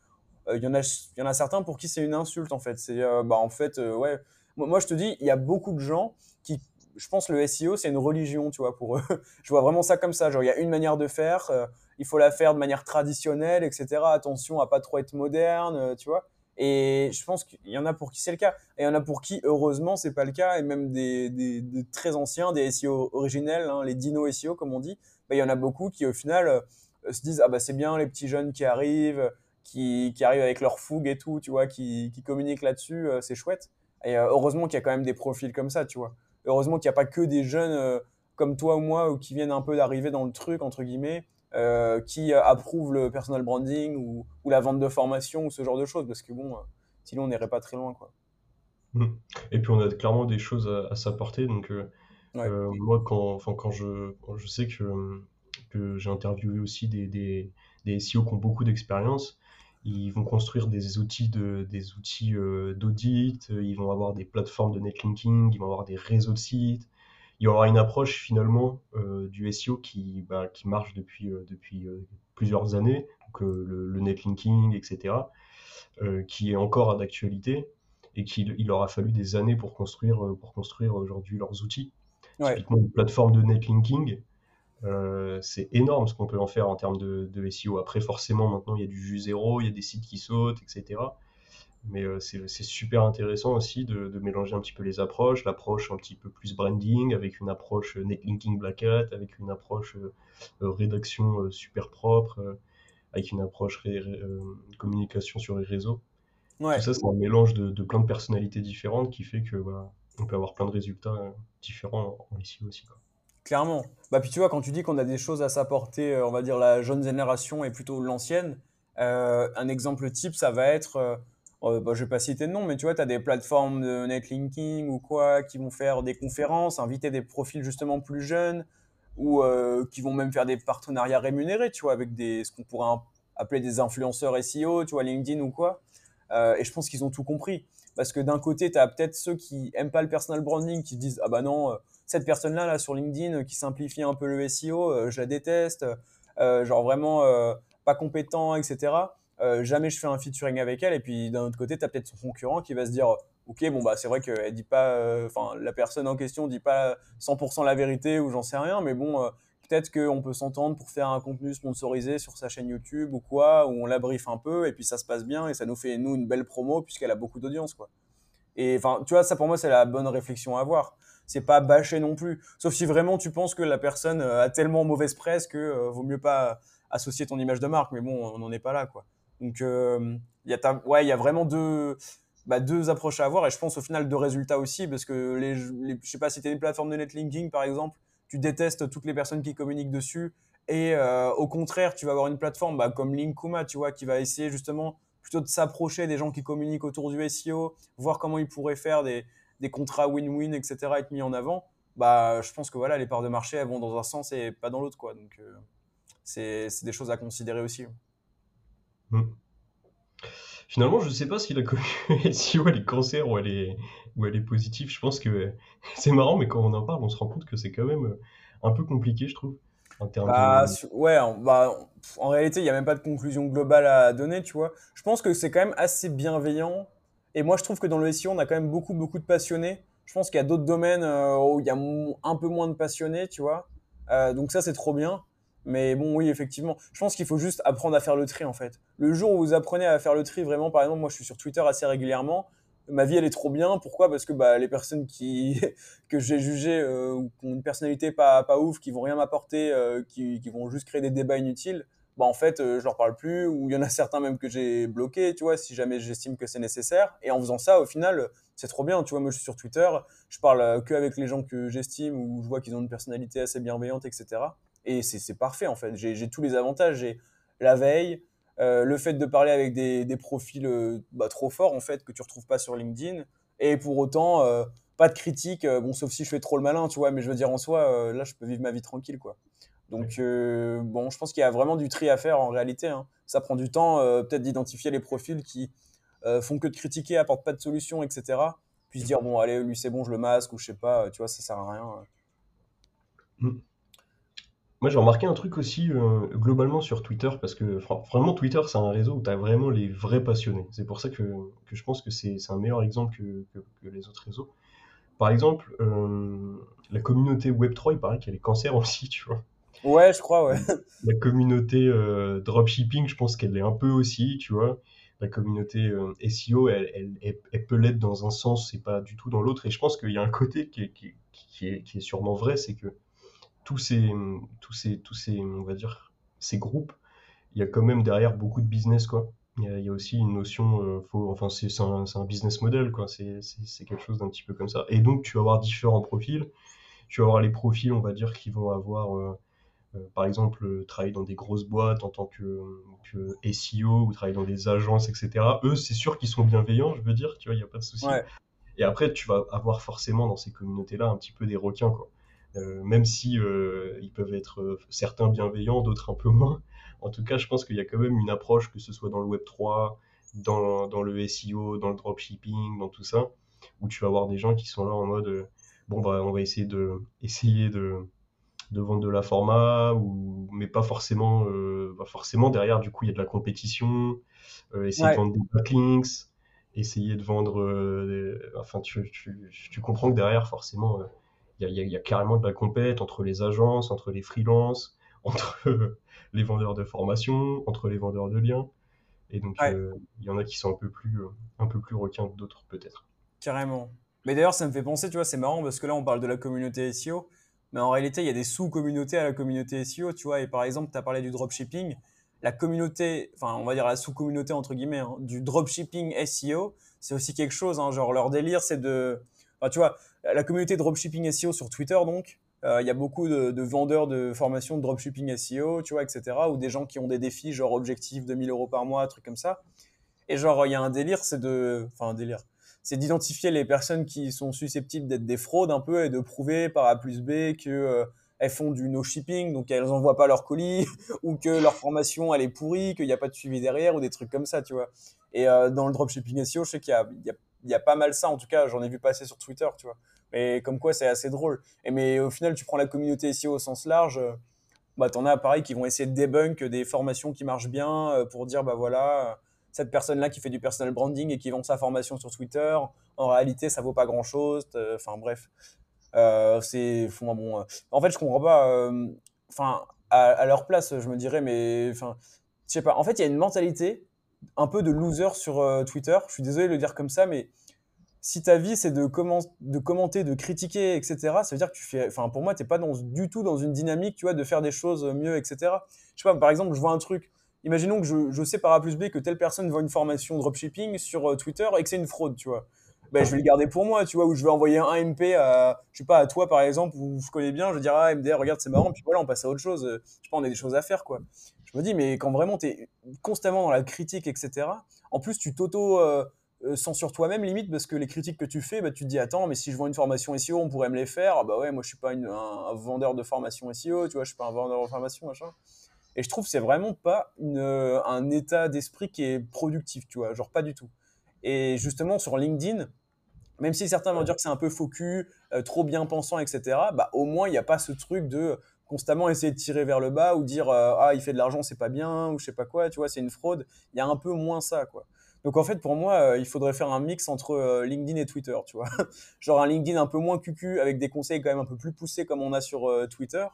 il y en a, y en a certains pour qui c'est une insulte en fait. C'est, bah en fait, ouais. Moi, je te dis, il y a beaucoup de gens qui, je pense, le SEO c'est une religion, tu vois, pour eux. je vois vraiment ça comme ça. Genre, il y a une manière de faire, il faut la faire de manière traditionnelle, etc. Attention à pas trop être moderne, tu vois. Et je pense qu'il y en a pour qui c'est le cas. Et il y en a pour qui, heureusement, c'est pas le cas. Et même des, des, très anciens, des SEO originels, hein, les dino SEO, comme on dit, bah, il y en a beaucoup qui, au final, euh, se disent Ah bah c'est bien les petits jeunes qui arrivent, qui, qui arrivent avec leur fougue et tout, tu vois, qui, qui communiquent là-dessus, euh, c'est chouette. Et euh, heureusement qu'il y a quand même des profils comme ça, tu vois. Heureusement qu'il n'y a pas que des jeunes comme toi ou moi ou qui viennent un peu d'arriver dans le truc, entre guillemets, euh, qui approuve le personal branding ou, ou, la vente de formation ou ce genre de choses, parce que bon, euh, sinon on n'irait pas très loin. Quoi. Mmh. Et puis on a clairement des choses à, à s'apporter. Donc euh, ouais. euh, moi, quand, quand je, quand je sais que, que j'ai interviewé aussi des, des, des SEO qui ont beaucoup d'expérience, ils vont construire des outils de, des outils euh, d'audit, ils vont avoir des plateformes de netlinking, ils vont avoir des réseaux de sites, il y aura une approche finalement euh, du SEO qui, bah, qui marche depuis, euh, depuis euh, plusieurs années, donc le, le, netlinking, etc., qui est encore d'actualité et qu'il il aura fallu des années pour construire, pour construire aujourd'hui leurs outils. Ouais. Typiquement, une plateforme de netlinking, euh, c'est énorme ce qu'on peut en faire en termes de, de, SEO. Après, forcément, maintenant, il y a du jus zéro, il y a des sites qui sautent, etc. Mais euh, c'est super intéressant aussi de, de, mélanger un petit peu les approches, l'approche un petit peu plus branding, avec une approche netlinking black hat, avec une approche euh, rédaction euh, super propre, euh, avec une approche ré, ré, communication sur les réseaux. Ouais. Tout ça, c'est un mélange de, de, plein de personnalités différentes qui fait que voilà, on peut avoir plein de résultats différents en SEO aussi. Quoi. Clairement. Bah, puis tu vois, quand tu dis qu'on a des choses à s'apporter, on va dire la jeune génération et plutôt l'ancienne, un exemple type, ça va être euh, bah, je vais pas citer de nom, mais tu vois, tu as des plateformes de netlinking ou quoi qui vont faire des conférences, inviter des profils justement plus jeunes ou euh, qui vont même faire des partenariats rémunérés, tu vois, avec des, ce qu'on pourrait appeler des influenceurs SEO, tu vois, LinkedIn ou quoi. Euh, et je pense qu'ils ont tout compris. Parce que d'un côté, tu as peut-être ceux qui aiment pas le personal branding, qui disent Ah bah non, euh, cette personne-là, là, sur LinkedIn, qui simplifie un peu le SEO, euh, je la déteste, euh, genre vraiment pas compétent, etc euh, jamais je fais un featuring avec elle. Et puis d'un autre côté, tu as peut-être son concurrent qui va se dire Ok, bon, bah, c'est vrai qu'elle dit pas, euh, enfin, la personne en question dit pas 100% la vérité ou j'en sais rien, mais bon, euh, peut-être qu'on peut s'entendre pour faire un contenu sponsorisé sur sa chaîne YouTube ou quoi, où on la briefe un peu et puis ça se passe bien et ça nous fait, nous, une belle promo puisqu'elle a beaucoup d'audience, quoi. Et enfin, tu vois, ça pour moi, c'est la bonne réflexion à avoir. C'est pas bâcher non plus. Sauf si vraiment tu penses que la personne a tellement mauvaise presse que euh, vaut mieux pas associer ton image de marque. Mais bon, on n'en est pas là, quoi. Donc, euh, il y, a ouais, y a vraiment deux, bah, deux approches à avoir et je pense au final deux résultats aussi parce que les, les je sais pas si tu une plateforme de netlinking par exemple, tu détestes toutes les personnes qui communiquent dessus et euh, au contraire, tu vas avoir une plateforme bah, comme Linkuma, tu vois, qui va essayer justement plutôt de s'approcher des gens qui communiquent autour du SEO, voir comment ils pourraient faire des, contrats win-win, etc., être mis en avant. Bah, je pense que voilà, les parts de marché elles vont dans un sens et pas dans l'autre, quoi. Donc, euh, c'est des choses à considérer aussi. Mmh. Finalement, je ne sais pas si la SEO elle est cancer ou elle est, ou elle est positive. Je pense que c'est marrant, mais quand on en parle, on se rend compte que c'est quand même un peu compliqué, je trouve. En termes bah, de... Ouais, bah, en réalité, il n'y a même pas de conclusion globale à donner, tu vois. Je pense que c'est quand même assez bienveillant. Et moi, je trouve que dans le SEO, on a quand même beaucoup, beaucoup de passionnés. Je pense qu'il y a d'autres domaines euh, où il y a un peu moins de passionnés, tu vois. Euh, donc ça, c'est trop bien. Mais bon, oui, effectivement. Je pense qu'il faut juste apprendre à faire le tri, en fait. Le jour où vous apprenez à faire le tri, vraiment, par exemple, moi, je suis sur Twitter assez régulièrement. Ma vie, elle est trop bien. Pourquoi? Parce que bah, les personnes qui que j'ai jugées euh, qui ont une personnalité pas, pas ouf, qui vont rien m'apporter, euh, qui, qui vont juste créer des débats inutiles, bah en fait, euh, je leur parle plus. Ou il y en a certains même que j'ai bloqués, tu vois, si jamais j'estime que c'est nécessaire. Et en faisant ça, au final, c'est trop bien. Tu vois, moi, je suis sur Twitter, je parle que avec les gens que j'estime ou je vois qu'ils ont une personnalité assez bienveillante, etc. Et c'est parfait, en fait. J'ai tous les avantages. J'ai la veille, euh, le fait de parler avec des, des profils euh, bah, trop forts, en fait, que tu retrouves pas sur LinkedIn. Et pour autant, euh, pas de critique, bon, sauf si je fais trop le malin, tu vois. Mais je veux dire, en soi, là, je peux vivre ma vie tranquille, quoi. Donc, bon, je pense qu'il y a vraiment du tri à faire en réalité. Hein. Ça prend du temps, peut-être d'identifier les profils qui font que de critiquer, apportent pas de solution, etc. Puis se dire, bon, allez, lui, c'est bon, je le masque, ou je sais pas, tu vois, ça sert à rien. Mm. Moi, j'ai remarqué un truc aussi euh, globalement sur Twitter, parce que vraiment, Twitter, c'est un réseau où tu as vraiment les vrais passionnés. C'est pour ça que, que je pense que c'est un meilleur exemple que, que, les autres réseaux. Par exemple, euh, la communauté Web3, il paraît qu'elle est cancer aussi, tu vois. Ouais, je crois, ouais. La communauté euh, dropshipping, je pense qu'elle est un peu aussi, tu vois. La communauté SEO, elle, elle, elle, peut l'être dans un sens et pas du tout dans l'autre. Et je pense qu'il y a un côté qui est, qui, qui est, qui est sûrement vrai, c'est que tous ces, tous ces, tous ces, on va dire, ces groupes, il y a quand même derrière beaucoup de business, quoi. Il y a, aussi une notion, euh, faut, enfin, c'est un, un, business model, quoi. C'est quelque chose d'un petit peu comme ça. Et donc, tu vas avoir différents profils. Tu vas avoir les profils, on va dire, qui vont avoir, euh, euh, par exemple, travailler dans des grosses boîtes en tant que, que SEO ou travailler dans des agences, etc. Eux, c'est sûr qu'ils sont bienveillants, je veux dire, tu vois, il n'y a pas de souci. Et après, tu vas avoir forcément dans ces communautés-là un petit peu des requins, quoi. Euh, même si euh, ils peuvent être euh, certains bienveillants, d'autres un peu moins. En tout cas, je pense qu'il y a quand même une approche, que ce soit dans le Web 3, dans, dans le SEO, dans le dropshipping, dans tout ça, où tu vas avoir des gens qui sont là en mode bon bah on va essayer de essayer de, de vendre de la format ou mais pas forcément bah, forcément derrière du coup il y a de la compétition essayer de vendre des backlinks essayer de vendre enfin tu, tu, tu, comprends que derrière forcément il y a, carrément de la compète entre les agences, entre les freelances, entre les vendeurs de formation, entre les vendeurs de liens. Et donc, euh, il y en a qui sont un peu plus, euh, un peu plus requins que d'autres, peut-être. Carrément. Mais d'ailleurs, ça me fait penser, tu vois, c'est marrant parce que là, on parle de la communauté SEO, mais en réalité, il y a des sous-communautés à la communauté SEO, tu vois. Et par exemple, tu as parlé du dropshipping. La communauté, enfin, on va dire la sous-communauté, entre guillemets, hein, du dropshipping SEO, c'est aussi quelque chose. Hein, genre, leur délire, c'est de. Enfin, tu vois, la communauté dropshipping SEO sur Twitter, donc, euh, il y a beaucoup de, vendeurs de formations de dropshipping SEO, tu vois, etc. Ou des gens qui ont des défis, genre objectif de 1000 euros par mois, trucs comme ça. Et genre, il y a un délire, c'est de. Enfin, un délire. C'est d'identifier les personnes qui sont susceptibles d'être des fraudes un peu et de prouver par A plus B que. Euh, elles font du no shipping, donc elles n'envoient pas leur colis, ou que leur formation elle est pourrie, qu'il n'y a pas de suivi derrière, ou des trucs comme ça, tu vois. Et euh, dans le dropshipping SEO, je sais qu'il y a, pas mal ça, en tout cas, j'en ai vu passer sur Twitter, tu vois. Mais comme quoi, c'est assez drôle. Et mais au final, tu prends la communauté SEO au sens large, bah, en as pareil qui vont essayer de debunk des formations qui marchent bien euh, pour dire, bah voilà, cette personne-là qui fait du personal branding et qui vend sa formation sur Twitter, en réalité, ça vaut pas grand-chose. Enfin bref, euh, c'est bon. Euh, en fait, je comprends pas. Enfin, à, leur place, je me dirais, mais enfin, je sais pas. En fait, il y a une mentalité un peu de loser sur Twitter. Je suis désolé de le dire comme ça, mais si ta vie c'est de, commenter, de critiquer, etc., ça veut dire que tu fais. Enfin, pour moi, tu n'es pas du tout dans une dynamique, tu vois, de faire des choses mieux, etc. Je sais pas, par exemple, je vois un truc. Imaginons que je, sais par A plus B que telle personne vend une formation dropshipping sur euh, Twitter et que c'est une fraude, tu vois. Ben, je vais le garder pour moi, tu vois, ou je vais envoyer un MP à, je sais pas, à toi par exemple, où je connais bien, je vais dire, ah, MDR, regarde, c'est marrant, puis voilà, on passe à autre chose. Je sais pas, on a des choses à faire, quoi. Je me dis, mais quand vraiment tu es constamment dans la critique, etc., en plus, tu t'auto. Euh, euh, sur toi-même limite parce que les critiques que tu fais, bah, tu te dis attends mais si je vends une formation SEO on pourrait me les faire. Ah, bah ouais moi je suis pas un, vendeur de formation SEO, tu vois je suis pas un vendeur de formation machin. Et je trouve c'est vraiment pas euh, un état d'esprit qui est productif, tu vois, genre pas du tout. Et justement sur LinkedIn, même si certains vont dire que c'est un peu faux cul, euh, trop bien pensant, etc., bah au moins il n'y a pas ce truc de constamment essayer de tirer vers le bas ou dire ah il fait de l'argent c'est pas bien ou je sais pas quoi, tu vois c'est une fraude. Il y a un peu moins ça quoi. Donc en fait, pour moi, euh, il faudrait faire un mix entre euh, LinkedIn et Twitter, tu vois. Genre un LinkedIn un peu moins cucu avec des conseils quand même un peu plus poussés comme on a sur euh, Twitter.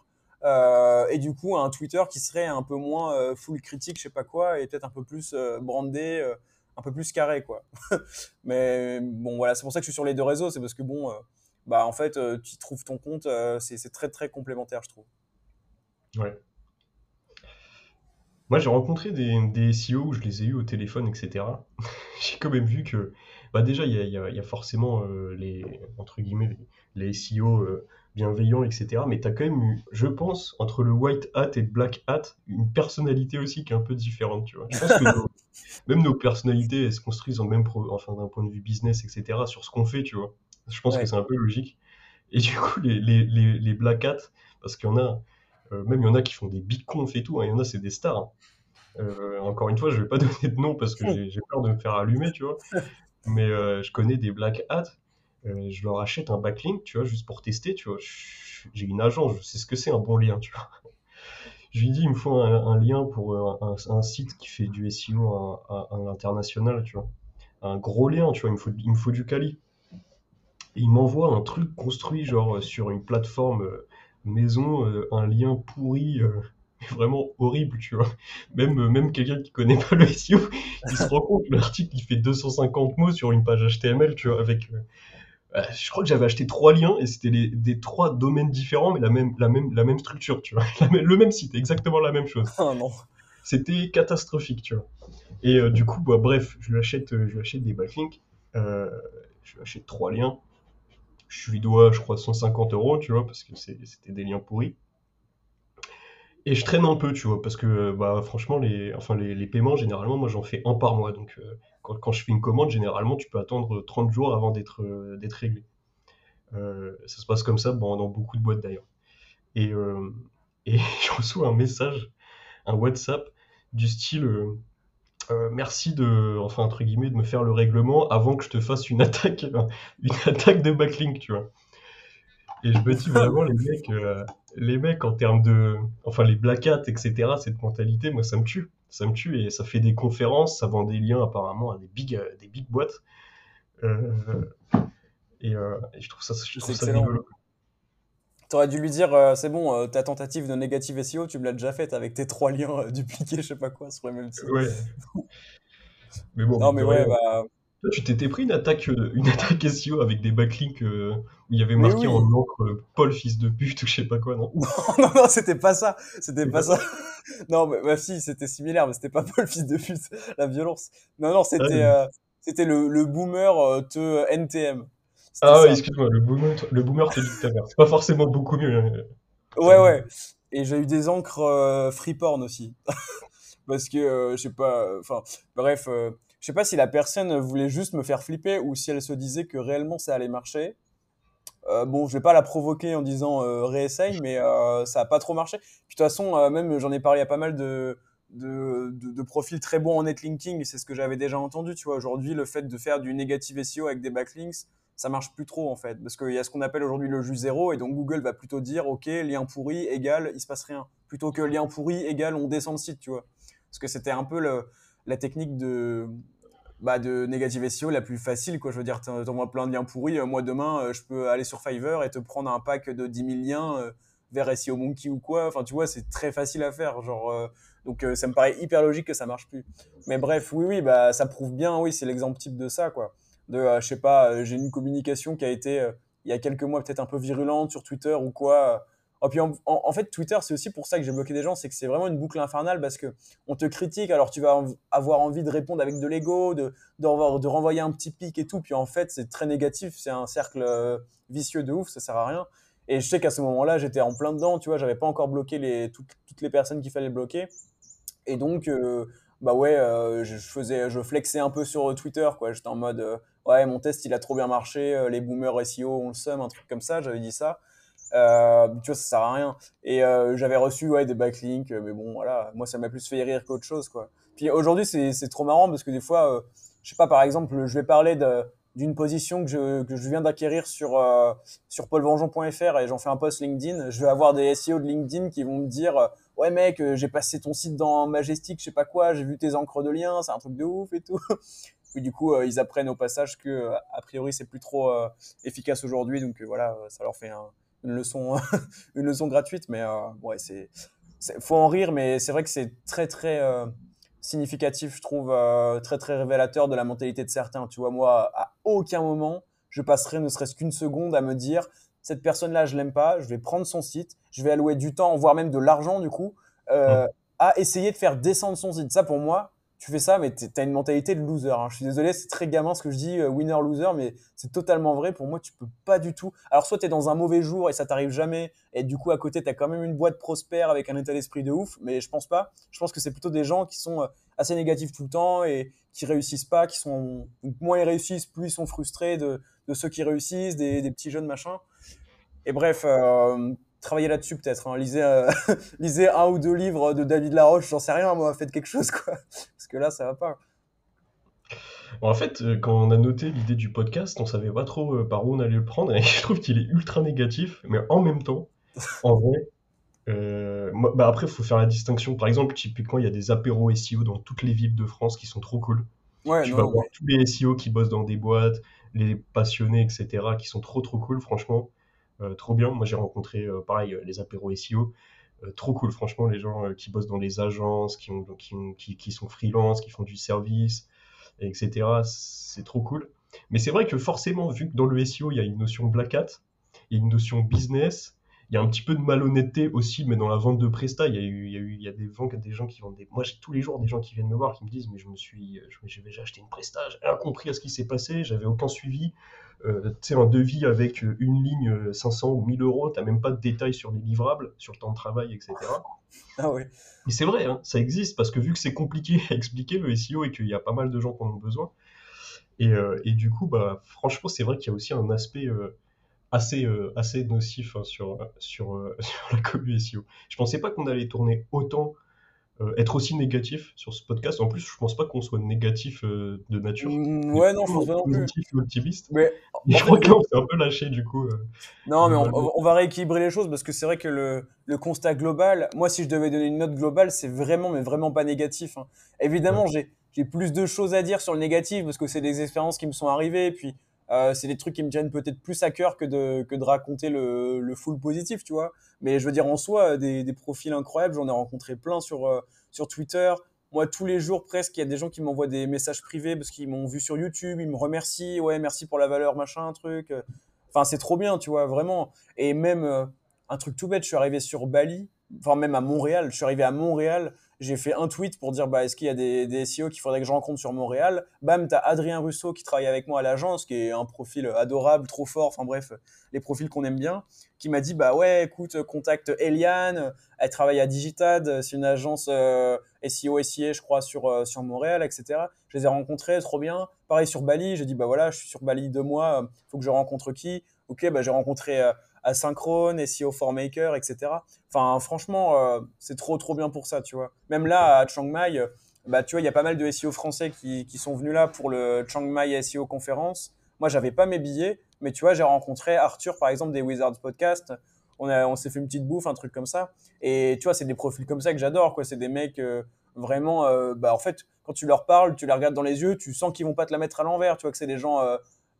et du coup, un Twitter qui serait un peu moins full critique, je sais pas quoi, et peut-être un peu plus brandé, un peu plus carré, quoi. Mais bon, voilà, c'est pour ça que je suis sur les deux réseaux, c'est parce que bon, bah en fait, tu trouves ton compte, c'est très très complémentaire, je trouve. Ouais. Moi, j'ai rencontré des, des SEO où je les ai eus au téléphone, etc. j'ai quand même vu que, bah déjà, il y a, y a, forcément euh, les, entre guillemets, les, SEO euh, bienveillant, etc. Mais tu as quand même eu, je pense, entre le white hat et le black hat, une personnalité aussi qui est un peu différente, tu vois. Je pense que même nos personnalités, elles se construisent en même enfin, d'un point de vue business, etc., sur ce qu'on fait, tu vois. Je pense que c'est un peu logique. Et du coup, les, les, les, black hats, parce qu'il y en a, même il y en a qui font des big confs et tout, hein, il y en a, c'est des stars. Hein. Euh, encore une fois, je vais pas donner de nom parce que j'ai peur de me faire allumer, tu vois. Mais euh, je connais des black hats euh, je leur achète un backlink, tu vois, juste pour tester, tu vois. J'ai une agence, je sais ce que c'est un bon lien, tu vois. Je lui dis, il me faut un, lien pour euh, un, site qui fait du SEO à, l'international, tu vois. Un gros lien, tu vois, il me faut, il me faut du quali. Et il m'envoie un truc construit, genre, sur une plateforme euh, maison, un lien pourri, vraiment horrible, tu vois. Même, même quelqu'un qui connaît pas le SEO, il se rend compte, l'article, il fait 250 mots sur une page HTML, tu vois, avec euh, je crois que j'avais acheté trois liens et c'était des trois domaines différents, mais la même, la même, la même structure, tu vois. le même site, exactement la même chose. Oh non. C'était catastrophique, tu vois. Et euh, du coup, bah, bref, je lui achète, euh, je lui achète des backlinks. je lui achète trois liens. Je lui dois, je crois, 150 euros, tu vois, parce que c'était des liens pourris. Et je traîne un peu, tu vois, parce que bah, franchement, les, enfin, les, les paiements, généralement, moi j'en fais un par mois. Donc quand, je fais une commande, généralement, tu peux attendre 30 jours avant d'être euh, réglé. Euh, ça se passe comme ça dans beaucoup de boîtes d'ailleurs. Et, euh, et je reçois un message, un WhatsApp du style merci de, enfin entre guillemets, de me faire le règlement avant que je te fasse une attaque, une attaque de backlink, tu vois. Et je me dis vraiment les mecs, les mecs en termes de, enfin les black hats, etc. Cette mentalité, moi ça me tue ça me tue et ça fait des conférences, ça vend des liens apparemment à des big, euh, des big boîtes. Euh, euh, et, je trouve ça, je trouve ça rigolo. T'aurais dû lui dire, c'est bon, ta tentative de négative SEO, tu me l'as déjà faite avec tes trois liens dupliqués, je sais pas quoi, sur le même site. Ouais. mais bon. Non, mais ouais, bah tu t'étais pris une attaque, euh, une attaque SEO avec des backlinks euh, où il y avait marqué en encre euh, Paul fils de pute ou je sais pas quoi, non? Non, non, c'était pas ça. C'était pas ça. non, mais bah, si, c'était similaire, mais c'était pas Paul fils de pute, la violence. Non, non, c'était ah c'était le, le, boomer te NTM. Ah ouais, excuse-moi, le boomer, le boomer te dit C'est pas forcément beaucoup mieux. Hein. Ouais, ouais. Et j'ai eu des encres free porn aussi. Parce que, je sais pas, enfin, bref je sais pas si la personne voulait juste me faire flipper ou si elle se disait que réellement ça allait marcher. Euh, bon, je vais pas la provoquer en disant euh, réessaye, mais euh, ça a pas trop marché. Puis de toute façon, euh, même j'en ai parlé à pas mal de, de, de, profils très bons en netlinking, et c'est ce que j'avais déjà entendu. Tu vois, aujourd'hui, le fait de faire du negative SEO avec des backlinks, ça marche plus trop en fait, parce qu'il y a ce qu'on appelle aujourd'hui le jus zéro, et donc Google va plutôt dire, ok, lien pourri égale, il se passe rien, plutôt que lien pourri égale, on descend le site, tu vois. Parce que c'était un peu la technique de, bah, de Negative SEO la plus facile. Quoi. Je veux dire, t'envoies plein de liens pourris. Euh, moi, demain, euh, je peux aller sur Fiverr et te prendre un pack de 10 000 liens euh, vers SEO Monkey ou quoi. Enfin, tu vois, c'est très facile à faire. Genre, donc, ça me paraît hyper logique que ça marche plus. Mais bref, oui, oui, bah, ça prouve bien, oui, c'est l'exemple type de ça, quoi. De, je sais pas, j'ai une communication qui a été, il y a quelques mois, peut-être un peu virulente sur Twitter ou quoi Oh, puis en, fait, Twitter, c'est aussi pour ça que j'ai bloqué des gens, c'est que c'est vraiment une boucle infernale parce que on te critique, alors tu vas avoir envie de répondre avec de l'ego, de, de, de, renvoyer un petit pic et tout, puis en fait, c'est très négatif, c'est un cercle euh, vicieux de ouf, ça sert à rien. Et je sais qu'à ce moment-là, j'étais en plein dedans, tu vois, j'avais pas encore bloqué les, toutes, les personnes qu'il fallait bloquer. Et donc, euh, bah ouais, euh, je faisais, je flexais un peu sur Twitter, quoi. J'étais en mode, ouais, mon test, il a trop bien marché, les boomers SEO, on le somme, un truc comme ça, j'avais dit ça. Euh, tu vois, ça sert à rien. Et euh, j'avais reçu ouais, des backlinks, euh, mais bon, voilà, moi ça m'a plus fait rire qu'autre chose, quoi. Puis aujourd'hui, c'est trop marrant parce que des fois, euh, je sais pas, par exemple, je vais parler d'une position que je, que je viens d'acquérir sur, euh, sur paulvengeon.fr et j'en fais un post LinkedIn. Je vais avoir des SEO de LinkedIn qui vont me dire Ouais, mec, j'ai passé ton site dans Majestic, je sais pas quoi, j'ai vu tes encres de liens, c'est un truc de ouf et tout. Puis du coup, ils apprennent au passage que, a priori, c'est plus trop efficace aujourd'hui. Donc voilà, ça leur fait un, une leçon, une leçon gratuite, mais euh, ouais, c'est, faut en rire, mais c'est vrai que c'est très très euh, significatif, je trouve, euh, très très révélateur de la mentalité de certains. Tu vois, moi, à aucun moment, je passerai ne serait-ce qu'une seconde à me dire cette personne-là, je l'aime pas, je vais prendre son site, je vais allouer du temps, voire même de l'argent du coup, à essayer de faire descendre son site. Ça, pour moi, tu fais ça, mais tu as une mentalité de loser. Hein. Je suis désolé, c'est très gamin ce que je dis, euh, winner-loser, mais c'est totalement vrai. Pour moi, tu peux pas du tout. Alors, soit tu es dans un mauvais jour et ça t'arrive jamais, et du coup, à côté, tu as quand même une boîte prospère avec un état d'esprit de ouf, mais je pense pas. Je pense que c'est plutôt des gens qui sont euh, assez négatifs tout le temps et qui réussissent pas, qui sont. Moins ils réussissent, plus ils sont frustrés de, ceux qui réussissent, des, des petits jeunes machins. Et bref, euh, travailler là-dessus peut-être. Hein. Lisez, euh, lisez un ou deux livres de David Laroche, j'en sais rien, moi, faites quelque chose, quoi. Parce que là, ça va pas. en fait, euh, quand on a noté l'idée du podcast, on savait pas trop euh, par où on allait le prendre, et je trouve qu'il est ultra négatif, mais en même temps, en vrai, bah après, il faut faire la distinction. Par exemple, typiquement, il y a des apéros SEO dans toutes les villes de France qui sont trop cool. Ouais, tu vas voir tous les SEO qui bossent dans des boîtes, les passionnés, etc., qui sont trop trop cool, franchement. Euh, trop bien. Moi, j'ai rencontré, euh, pareil, les apéros SEO. Euh, trop cool, franchement, les gens qui bossent dans les agences, qui, ont, qui, qui, sont freelance, qui font du service, etc. C'est trop cool. Mais c'est vrai que forcément, vu que dans le SEO, il y a une notion black hat, il y a une notion business, il y a un petit peu de malhonnêteté aussi, mais dans la vente de Presta, il y a eu, il y a eu, il y a des, des gens qui vendent des. Moi, j'ai tous les jours des gens qui viennent me voir qui me disent, mais je me suis, j'ai acheté une Presta, j'ai rien compris à ce qui s'est passé, j'avais aucun suivi. Euh, tu un devis avec une ligne 500 ou 1000 euros, t'as même pas de détails sur les livrables, sur le temps de travail, etc. Ah ouais. Mais c'est vrai, hein, ça existe parce que vu que c'est compliqué à expliquer le SEO et qu'il y a pas mal de gens qui en ont besoin. Et, euh, et du coup, bah, franchement, c'est vrai qu'il y a aussi un aspect euh, assez, euh, assez nocif hein, sur, sur, euh, sur la commu SEO. Je pensais pas qu'on allait tourner autant, euh, être aussi négatif sur ce podcast. En plus, je pense pas qu'on soit négatif de nature. Mmh, ouais, non, je pense pas non plus. optimiste. Mais, je crois que là, on s'est un peu lâché du coup. non, mais on, va rééquilibrer les choses parce que c'est vrai que le, le, constat global, moi, si je devais donner une note globale, c'est vraiment, mais vraiment pas négatif. Hein. Évidemment, j'ai j'ai plus de choses à dire sur le négatif parce que c'est des expériences qui me sont arrivées. Et puis, euh, c'est des trucs qui me tiennent peut-être plus à cœur que de, que de raconter le, le full positif, tu vois. Mais je veux dire, en soi, des, des profils incroyables, j'en ai rencontré plein sur, euh, sur Twitter. Moi, tous les jours, presque, il y a des gens qui m'envoient des messages privés parce qu'ils m'ont vu sur YouTube, ils me remercient, ouais, merci pour la valeur, machin, truc. Enfin, c'est trop bien, tu vois, vraiment. Et même, euh, un truc tout bête, je suis arrivé sur Bali, enfin, même à Montréal, je suis arrivé à Montréal, j'ai fait un tweet pour dire bah, est-ce qu'il y a des, des SEO qu'il faudrait que je rencontre sur Montréal? Bam, tu as Adrien Russo qui travaille avec moi à l'agence, qui est un profil adorable, trop fort, enfin bref, les profils qu'on aime bien, qui m'a dit bah ouais, écoute, contacte Eliane, elle travaille à Digitad, c'est une agence euh, SEO, SIA, je crois, sur, euh, sur Montréal, etc. Je les ai rencontrés, trop bien. Pareil sur Bali, j'ai dit bah voilà, je suis sur Bali deux mois, faut que je rencontre qui? Ok, bah j'ai rencontré. Euh, asynchrone, SEO for Maker, etc. Enfin, franchement, euh, c'est trop, trop bien pour ça, tu vois. Même là, à Chiang Mai, euh, bah, tu vois, il y a pas mal de SEO français qui, qui, sont venus là pour le Chiang Mai SEO conférence. Moi, j'avais pas mes billets, mais tu vois, j'ai rencontré Arthur, par exemple, des Wizards Podcast. On, on s'est fait une petite bouffe, un truc comme ça. Et tu vois, c'est des profils comme ça que j'adore, quoi. C'est des mecs euh, vraiment, bah, en fait, quand tu leur parles, tu les regardes dans les yeux, tu sens qu'ils vont pas te la mettre à l'envers. Tu vois que c'est des gens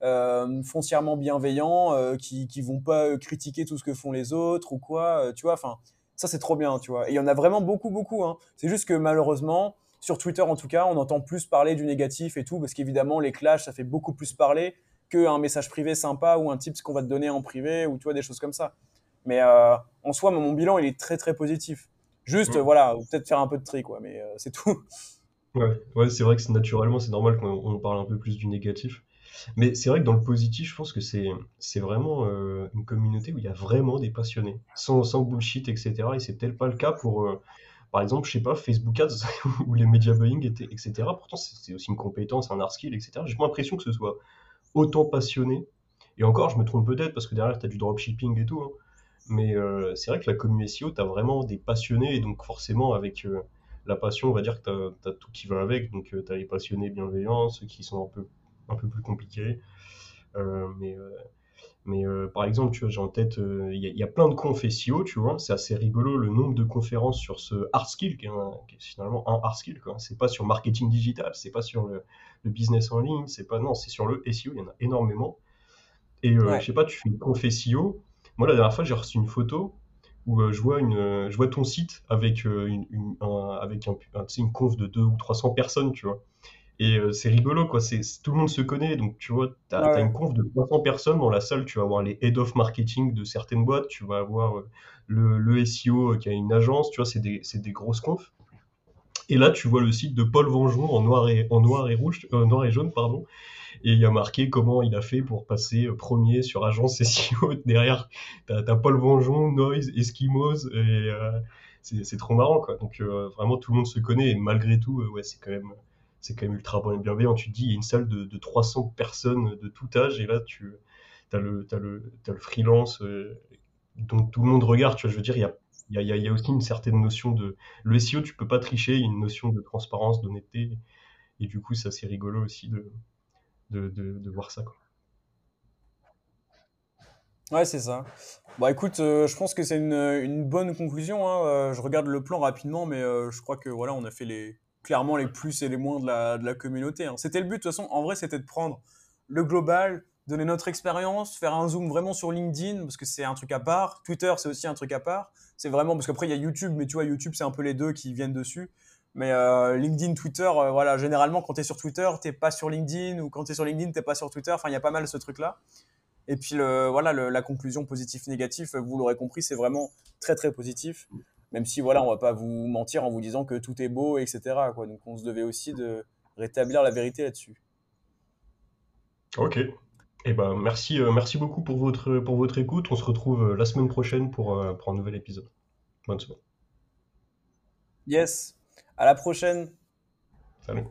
euh, foncièrement bienveillants, euh, qui qui vont pas euh, critiquer tout ce que font les autres ou quoi, tu vois. Enfin, ça c'est trop bien, tu vois. Et il y en a vraiment beaucoup, beaucoup. Hein. C'est juste que malheureusement, sur Twitter en tout cas, on entend plus parler du négatif et tout, parce qu'évidemment les clashs ça fait beaucoup plus parler qu'un message privé sympa ou un tips qu'on va te donner en privé ou tu vois des choses comme ça. Mais en soi, mon bilan il est très très positif. Juste, voilà, peut-être faire un peu de tri, quoi, mais c'est tout. Ouais, ouais c'est vrai que naturellement, c'est normal qu'on parle un peu plus du négatif. Mais c'est vrai que dans le positif, je pense que c'est vraiment euh, une communauté où il y a vraiment des passionnés, sans, bullshit, etc. Et c'est peut-être pas le cas pour, euh, par exemple, je sais pas, Facebook Ads ou les media buying, etc. Pourtant, c'est aussi une compétence, un art skill, etc. J'ai pas l'impression que ce soit autant passionné. Et encore, je me trompe peut-être parce que derrière, tu as du dropshipping et tout. Hein. Mais euh, c'est vrai que la communauté SEO, tu as vraiment des passionnés. Et donc, forcément, avec la passion, on va dire que tu as, tout qui va avec. Donc, tu as les passionnés bienveillants, ceux qui sont un peu un peu plus compliqué. Euh, mais euh, mais euh, par exemple, tu vois, j'ai en tête, il y, a plein de confs SEO, tu vois, c'est assez rigolo le nombre de conférences sur ce hard skill, qui est, finalement un hard skill, quoi. C'est pas sur marketing digital, c'est pas sur le, business en ligne, c'est pas, non, c'est sur le SEO, il y en a énormément. Et je sais pas, tu fais une conf SEO. Moi, la dernière fois, j'ai reçu une photo où je, vois une, je vois ton site avec, une, avec un, une conf de 2 ou 300 personnes, tu vois. Et euh, c'est rigolo, quoi. C'est, tout le monde se connaît. Donc, tu vois, tu as, une conf de 300 personnes dans la salle. Tu vas avoir les head of marketing de certaines boîtes. Tu vas avoir euh, le, le, SEO qui a une agence. Tu vois, c'est des, des, grosses confs. Et là, tu vois le site de Paul Vengeon en noir et, en noir et rouge, euh, noir et jaune, pardon. Et il y a marqué comment il a fait pour passer euh, premier sur Agence SEO. Derrière, t'as as Paul Vengeon, Noise, Eskimos, et euh, c'est trop marrant, quoi. Donc vraiment, tout le monde se connaît, et malgré tout, ouais, c'est quand même c'est quand même ultra bienveillant. Tu te dis, il y a une salle de, de 300 personnes de tout âge, et là, tu as le, as le, le freelance dont tout le monde regarde. Tu vois, je veux dire, il y a il y, a, y, a, aussi une certaine notion de. Le SEO, tu peux pas tricher, il y a une notion de transparence, d'honnêteté. Et du coup, c'est assez rigolo aussi de, de, de, voir ça. Quoi. Ouais, c'est ça. Bon, écoute, euh, je pense que c'est une, une, bonne conclusion. Hein. Euh, je regarde le plan rapidement, mais euh, je crois que voilà, on a fait les, clairement les plus et les moins de la, de la communauté. Hein. C'était le but, de toute façon, en vrai, c'était de prendre le global, donner notre expérience, faire un zoom vraiment sur LinkedIn, parce que c'est un truc à part. Twitter, c'est aussi un truc à part. C'est vraiment, parce qu'après, il y a YouTube, mais tu vois, YouTube, c'est un peu les deux qui viennent dessus. Mais euh, LinkedIn, Twitter, euh, voilà, généralement, quand tu es sur Twitter, tu pas sur LinkedIn, ou quand tu es sur LinkedIn, tu pas sur Twitter. Enfin, il y a pas mal ce truc-là. Et puis, le, voilà, la conclusion positif-négatif, vous l'aurez compris, c'est vraiment très, très positif. Même si, voilà, on va pas vous mentir en vous disant que tout est beau, etc. Quoi. Donc, on se devait aussi de rétablir la vérité là-dessus. Ok. Eh ben, merci, euh, merci beaucoup pour votre, pour votre écoute. On se retrouve euh, la semaine prochaine pour, euh, pour un nouvel épisode. Bonne semaine. Yes. À la prochaine. Salut.